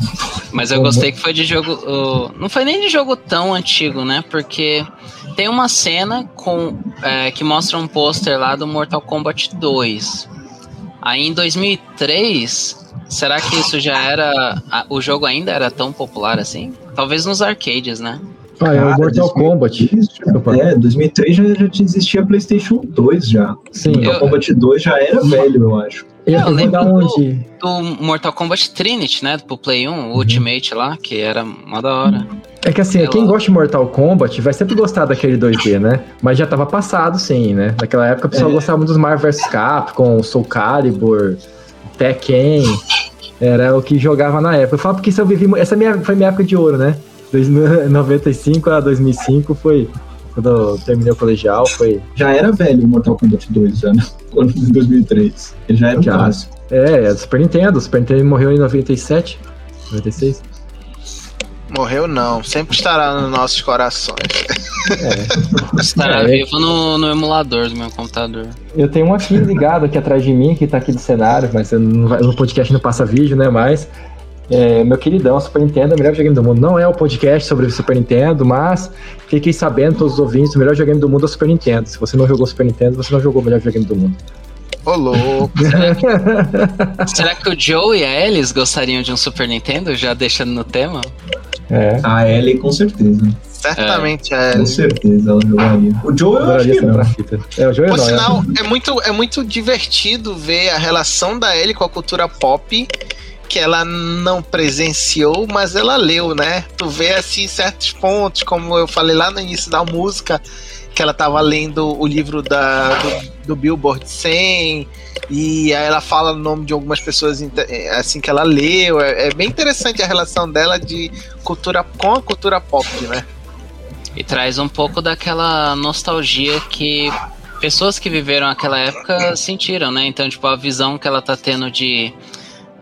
Mas eu gostei que foi de jogo. o- não foi nem de jogo tão antigo, né? Porque tem uma cena com é, que mostra um pôster lá do Mortal Kombat 2. Aí em 2003, será que isso já era. a- o jogo ainda era tão popular assim? Talvez nos arcades, né? Ah, é o Mortal 2003 Kombat. É, 2003 já, já existia PlayStation 2 já. Sim. Mortal Eu- Kombat 2 já era velho, eu acho. Eu, Eu lembro do- um de. Do Mortal Kombat Trinity, né? Pro Play 1, Uhum. Ultimate lá, que era uma da hora. É que assim, Sei quem lá. gosta de Mortal Kombat vai sempre gostar daquele 2D, né? Mas já tava passado, sim, né? Naquela época o pessoal É. gostava muito dos Marvel vs Capcom, Soul Calibur, Tekken. Era o que jogava na época. Eu falo porque isso eu vivi. Essa minha, foi minha época de ouro, né? 95 a 2005 foi. Quando eu terminei o colegial, foi. Já era velho o Mortal Kombat 2 já, né? Quando em 2003. Ele já era um Já. clássico. É, é do Super Nintendo. O Super Nintendo morreu em 97, 96. Morreu não, sempre estará nos nossos corações. Estará É. vivo no, no emulador do meu computador. Eu tenho um aqui ligado aqui atrás de mim, que tá aqui do cenário, mas eu não vai- no podcast não passa vídeo, né? Mas é, meu queridão, Super Nintendo é o melhor videogame do mundo. Não é o podcast sobre o Super Nintendo, mas fiquem sabendo, todos os ouvintes, o melhor videogame do mundo é o Super Nintendo. Se você não jogou Super Nintendo, você não jogou o melhor videogame do mundo. Ô louco. Será que o Joe e a Alice gostariam de um Super Nintendo, já deixando no tema? É. A Ellie, com certeza. Certamente é. Com certeza ela jogaria. O Joe, eu acho Adoraria que não. pra fita. É, o jogo Por não, é. sinal, é muito, é muito divertido ver a relação da Ellie com a cultura pop, que ela não presenciou, mas ela leu, né? Tu vê assim certos pontos, como eu falei lá no início da música, que ela tava lendo o livro da, do, do Billboard 100, e aí ela fala o nome de algumas pessoas inte- assim que ela leu. É, é bem interessante a relação dela de cultura com a cultura pop, né? E traz um pouco daquela nostalgia que pessoas que viveram aquela época sentiram, né? Então, tipo, a visão que ela tá tendo de,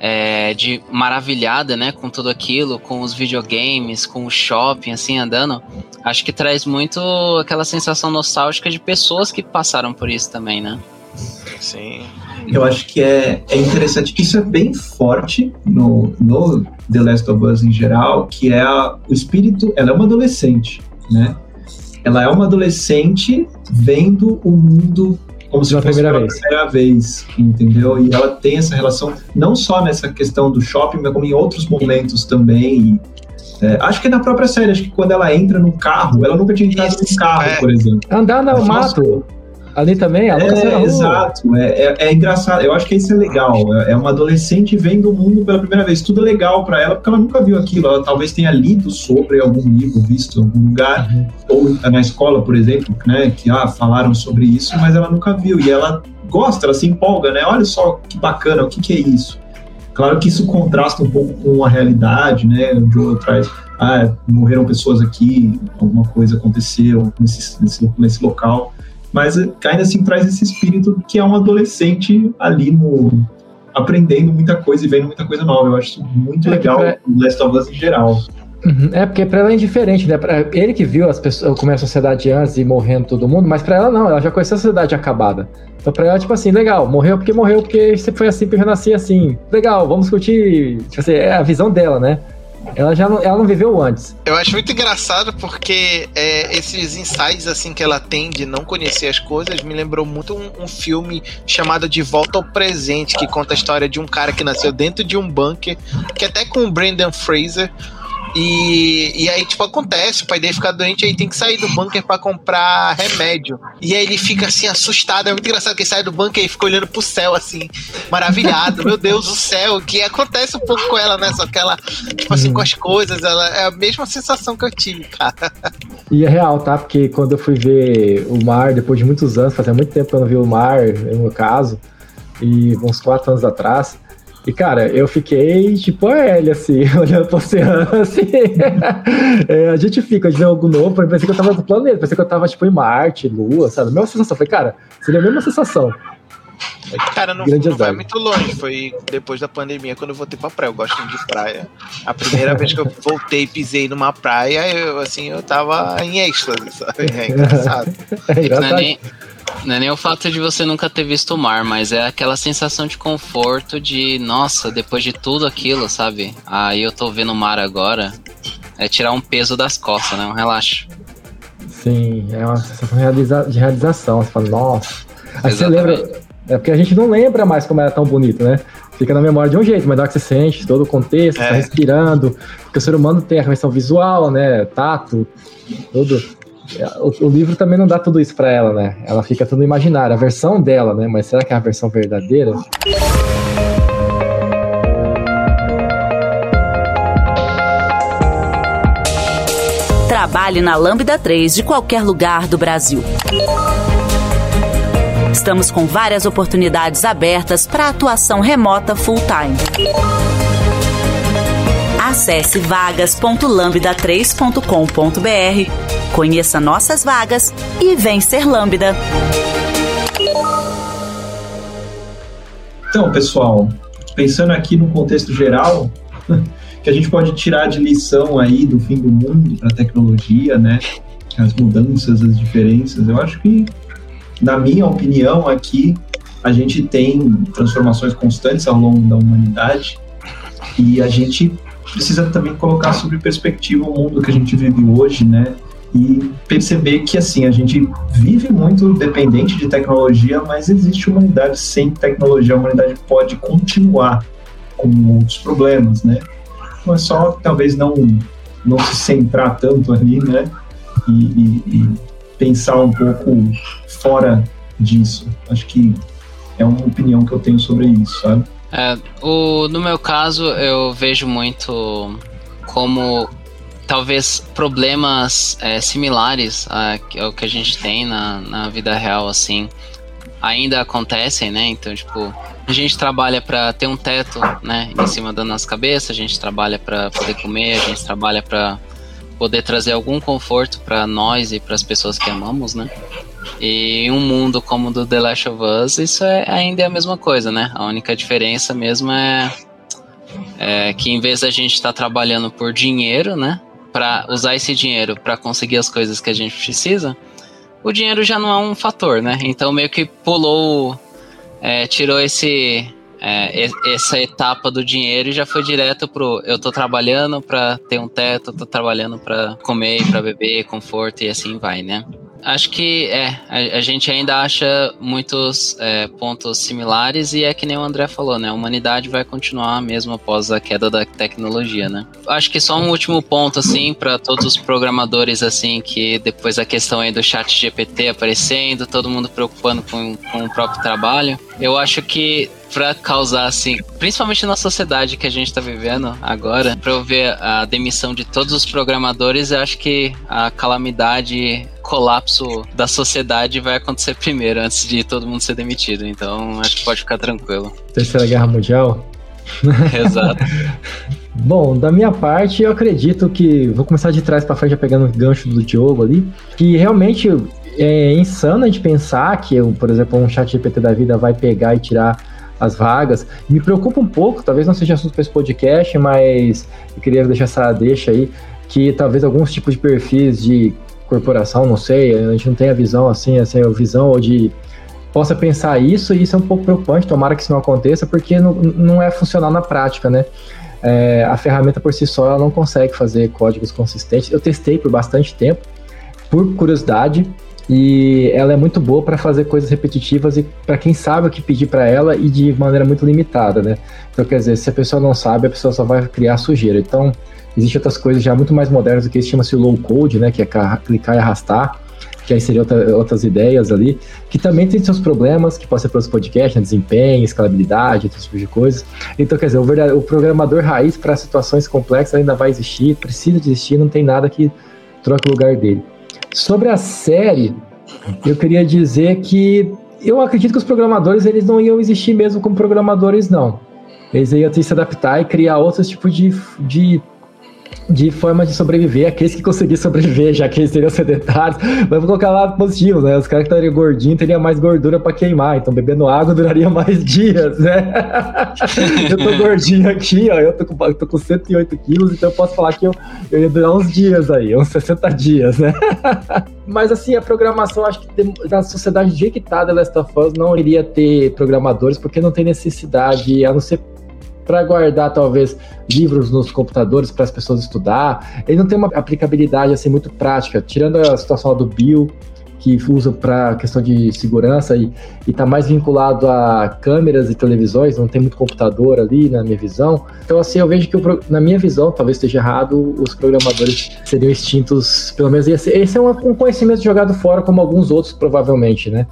é, de maravilhada, né? Com tudo aquilo, com os videogames, com o shopping, assim, andando. Acho que traz muito aquela sensação nostálgica de pessoas que passaram por isso também, né? Sim. Eu acho que é, é interessante. Isso é bem forte no, no The Last of Us em geral, que é a- o espírito. Ela é uma adolescente, né? Ela é uma adolescente vendo o mundo como se Pela fosse primeira pela vez. primeira vez, entendeu? E ela tem essa relação não só nessa questão do shopping, mas como em outros momentos também. E, é, acho que na própria série, acho que quando ela entra no carro, ela nunca tinha entrado no carro, é. por exemplo. Andar no Nossa. mato. Ali também, a É, exato. É, é, é engraçado. Eu acho que isso é legal. É, é uma adolescente vendo o mundo pela primeira vez. Tudo é legal pra ela, porque ela nunca viu aquilo. Ela talvez tenha lido sobre algum livro, visto em algum lugar, Uhum. ou na escola, por exemplo, né, que ah, falaram sobre isso, mas ela nunca viu. E ela gosta, ela se empolga, né? Olha só que bacana, o que, que é isso? Claro que isso contrasta um pouco com a realidade, né? O Joe traz, ah, morreram pessoas aqui, alguma coisa aconteceu nesse, nesse, nesse local mas eh, ainda assim traz esse espírito que é um adolescente ali no aprendendo muita coisa e vendo muita coisa nova. Eu acho isso muito É, legal é- no Last of Us em geral. Uhum, É, porque pra ela é indiferente, né? Pra ele que viu as pessoas, como é a sociedade antes e morrendo todo mundo, mas pra ela não, ela já conheceu a sociedade acabada. Então pra ela, tipo assim, legal, morreu porque morreu, porque sempre foi assim, porque eu nasci assim. Legal, vamos curtir. Tipo assim, é a visão dela, né? Ela já não, ela não viveu antes. Eu acho muito engraçado porque é, esses insights assim que ela tem de não conhecer as coisas me lembrou muito um, um, filme chamado De Volta ao Presente, que conta a história de um cara que nasceu dentro de um bunker, que até com o Brendan Fraser, e, e aí, tipo, acontece, o pai dele fica doente, aí tem que sair do bunker para comprar remédio. E aí ele fica assim, assustado. É muito engraçado que ele sai do bunker e fica olhando pro céu, assim, maravilhado. Meu Deus do céu, que acontece um pouco com ela, né? Só que ela, tipo assim, com as coisas, ela é a mesma sensação que eu tive, cara. E é real, tá? Porque quando eu fui ver o mar, depois de muitos anos, fazia muito tempo que eu não vi o mar, no meu caso, e uns quatro anos atrás e, cara, eu fiquei tipo a Ellie, assim, olhando pro oceano, assim. é, a gente fica, de algo novo, parecia que eu tava no planeta, parecia que eu tava, tipo, em Marte, Lua, sabe? A mesma sensação. Falei, cara, seria a mesma sensação. Cara, não, não vai muito longe. Foi depois da pandemia, quando eu voltei pra praia. Eu gosto de praia. A primeira vez que eu voltei e pisei numa praia, eu, assim, eu tava em êxtase, sabe? É engraçado. É engraçado. Não é nem, não é nem o fato de você nunca ter visto o mar, mas é aquela sensação de conforto de, nossa, depois de tudo aquilo, sabe? Aí eu tô vendo o mar agora. É tirar um peso das costas, né? Um relaxo. Sim, é uma sensação de realização. Você fala, nossa. Aí você lembra. É porque a gente não lembra mais como era tão bonito, né? Fica na memória de um jeito, mas hora que você sente todo o contexto, é. tá respirando, porque o ser humano tem a questão visual, né? Tato, tudo. O, o, livro também não dá tudo isso para ela, né? Ela fica tudo imaginário, a versão dela, né? Mas será que é a versão verdadeira? Trabalhe na Lambda 3 de qualquer lugar do Brasil. Estamos com várias oportunidades abertas para atuação remota full-time. Acesse vagas.lambda3.com.br, conheça nossas vagas e vem ser Lambda. Então, pessoal, pensando aqui no contexto geral, que a gente pode tirar de lição aí do fim do mundo para a tecnologia, né? As mudanças, as diferenças. Eu acho que, na minha opinião, aqui a gente tem transformações constantes ao longo da humanidade e a gente precisa também colocar sobre perspectiva o mundo que a gente vive hoje, né? E perceber que, assim, a gente vive muito dependente de tecnologia, mas existe humanidade sem tecnologia. A humanidade pode continuar com outros problemas, né? Então é só, talvez, não, não se centrar tanto ali, né? E, e, e pensar um pouco fora disso. Acho que é uma opinião que eu tenho sobre isso, sabe? É, o, no meu caso, eu vejo muito como talvez problemas é, similares ao que a gente tem na, na vida real, assim, ainda acontecem, né? Então, tipo, a gente trabalha para ter um teto, né, em cima da nossa cabeça, a gente trabalha para poder comer, a gente trabalha para poder trazer algum conforto para nós e para as pessoas que amamos, né? E um mundo como o do The Last of Us, isso é, ainda é a mesma coisa, né? A única diferença mesmo é, é que em vez da gente estar tá trabalhando por dinheiro, né? Para usar esse dinheiro para conseguir as coisas que a gente precisa, o dinheiro já não é um fator, né? Então meio que pulou, é, tirou esse é, essa etapa do dinheiro e já foi direto pro eu tô trabalhando para ter um teto, tô trabalhando para comer, para beber, conforto e assim vai, né? Acho que é, a, a gente ainda acha muitos é, pontos similares e é que nem o André falou, né? A humanidade vai continuar mesmo após a queda da tecnologia, né? Acho que só um último ponto, assim, para todos os programadores, assim, que depois da questão aí do chat GPT aparecendo, todo mundo preocupando com, com o próprio trabalho, eu acho que para causar, assim, principalmente na sociedade que a gente está vivendo agora, para eu ver a demissão de todos os programadores, eu acho que a calamidade, colapso da sociedade vai acontecer primeiro, antes de todo mundo ser demitido. Então, acho que pode ficar tranquilo. Terceira Guerra Mundial? Exato. Bom, da minha parte, eu acredito que. Vou começar de trás para frente, já pegando o gancho do Diogo ali. Que realmente é insano a gente pensar que, por exemplo, um chat GPT da vida vai pegar e tirar as vagas. Me preocupa um pouco, talvez não seja assunto para esse podcast, mas eu queria deixar essa deixa aí, que talvez alguns tipos de perfis de corporação, não sei, a gente não tem a visão assim, assim, a visão ou de possa pensar isso, e isso é um pouco preocupante, tomara que isso não aconteça, porque não, não é funcional na prática, né? é, a ferramenta por si só ela não consegue fazer códigos consistentes. Eu testei por bastante tempo, por curiosidade, e ela é muito boa para fazer coisas repetitivas e para quem sabe o que pedir para ela e de maneira muito limitada, né? Então, quer dizer, se a pessoa não sabe, a pessoa só vai criar sujeira. Então, existem outras coisas já muito mais modernas do que isso, chama-se low code, né? Que é clicar e arrastar que aí seriam outra, outras ideias ali, que também tem seus problemas, que pode ser para os podcasts, né, desempenho, escalabilidade, outros tipos de coisas. Então, quer dizer, o, o programador raiz para situações complexas ainda vai existir, precisa existir, não tem nada que troque o lugar dele. Sobre a série, eu queria dizer que eu acredito que os programadores eles não iam existir mesmo como programadores, não. Eles iam ter que se adaptar e criar outros tipos de, de de forma de sobreviver, aqueles que conseguiram sobreviver, já que eles seriam sedentários, mas vou colocar lá positivo, né? Os caras que estariam gordinhos teriam mais gordura para queimar, então bebendo água duraria mais dias, né? eu tô gordinho aqui, ó, eu tô com, tô com 108 quilos, então eu posso falar que eu, eu ia durar uns dias aí, uns 60 dias, né? mas assim, a programação, acho que tem, na sociedade de que tá Last of Us não iria ter programadores, porque não tem necessidade, a não ser para guardar talvez livros nos computadores para as pessoas estudar. Ele não tem uma aplicabilidade assim muito prática, tirando a situação do Bill que usa para questão de segurança e está mais vinculado a câmeras e televisões, não tem muito computador ali na minha visão. Então, assim, eu vejo que, na minha visão, talvez esteja errado, os programadores seriam extintos, pelo menos esse, esse é um, um conhecimento jogado fora, como alguns outros, provavelmente, né?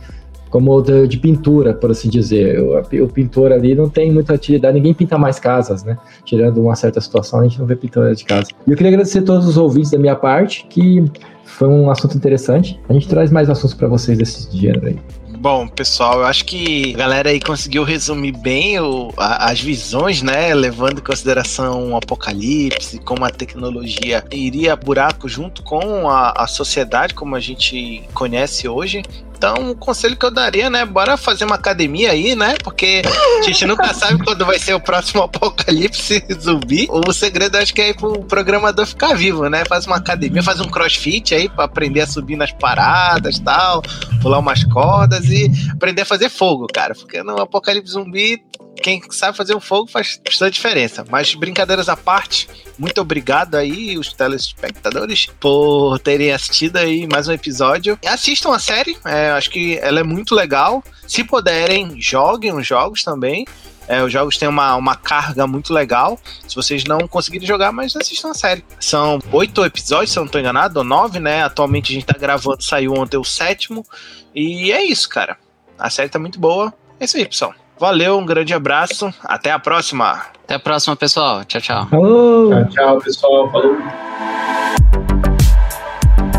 Como de, de, pintura, por assim dizer. O, o, pintor ali não tem muita utilidade, ninguém pinta mais casas, né? Tirando uma certa situação, a gente não vê pintura de casa. E eu queria agradecer a todos os ouvintes da minha parte, que foi um assunto interessante. A gente traz mais assuntos para vocês desse gênero aí. Bom, pessoal, eu acho que a galera aí conseguiu resumir bem o, a, as visões, né? Levando em consideração o apocalipse, como a tecnologia iria buraco junto com a, a sociedade como a gente conhece hoje. Então, o conselho que eu daria, né? Bora fazer uma academia aí, né? Porque a gente nunca sabe quando vai ser o próximo apocalipse zumbi. O segredo acho que é pro programador ficar vivo, né? Faz uma academia, faz um crossfit aí para aprender a subir nas paradas tal, pular umas cordas e aprender a fazer fogo, cara. Porque no apocalipse zumbi quem sabe fazer o fogo faz bastante diferença. Mas brincadeiras à parte, muito obrigado aí, os telespectadores, por terem assistido aí mais um episódio. Assistam a série, é, acho que ela é muito legal. Se puderem, joguem os jogos também. É, os jogos têm uma, uma carga muito legal. Se vocês não conseguirem jogar, mas assistam a série. São oito episódios, se eu não estou enganado, ou nove, né? Atualmente a gente está gravando, saiu ontem o sétimo. E é isso, cara. A série tá muito boa. É isso aí, pessoal. Valeu, um grande abraço. Até a próxima. Até a próxima, pessoal. Tchau, tchau. Tchau, tchau, pessoal. Falou.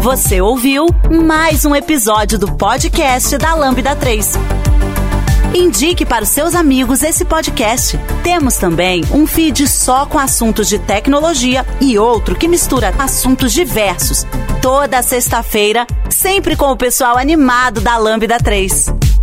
Você ouviu mais um episódio do podcast da Lambda 3. Indique para os seus amigos esse podcast. Temos também um feed só com assuntos de tecnologia e outro que mistura assuntos diversos. Toda sexta-feira, sempre com o pessoal animado da Lambda 3.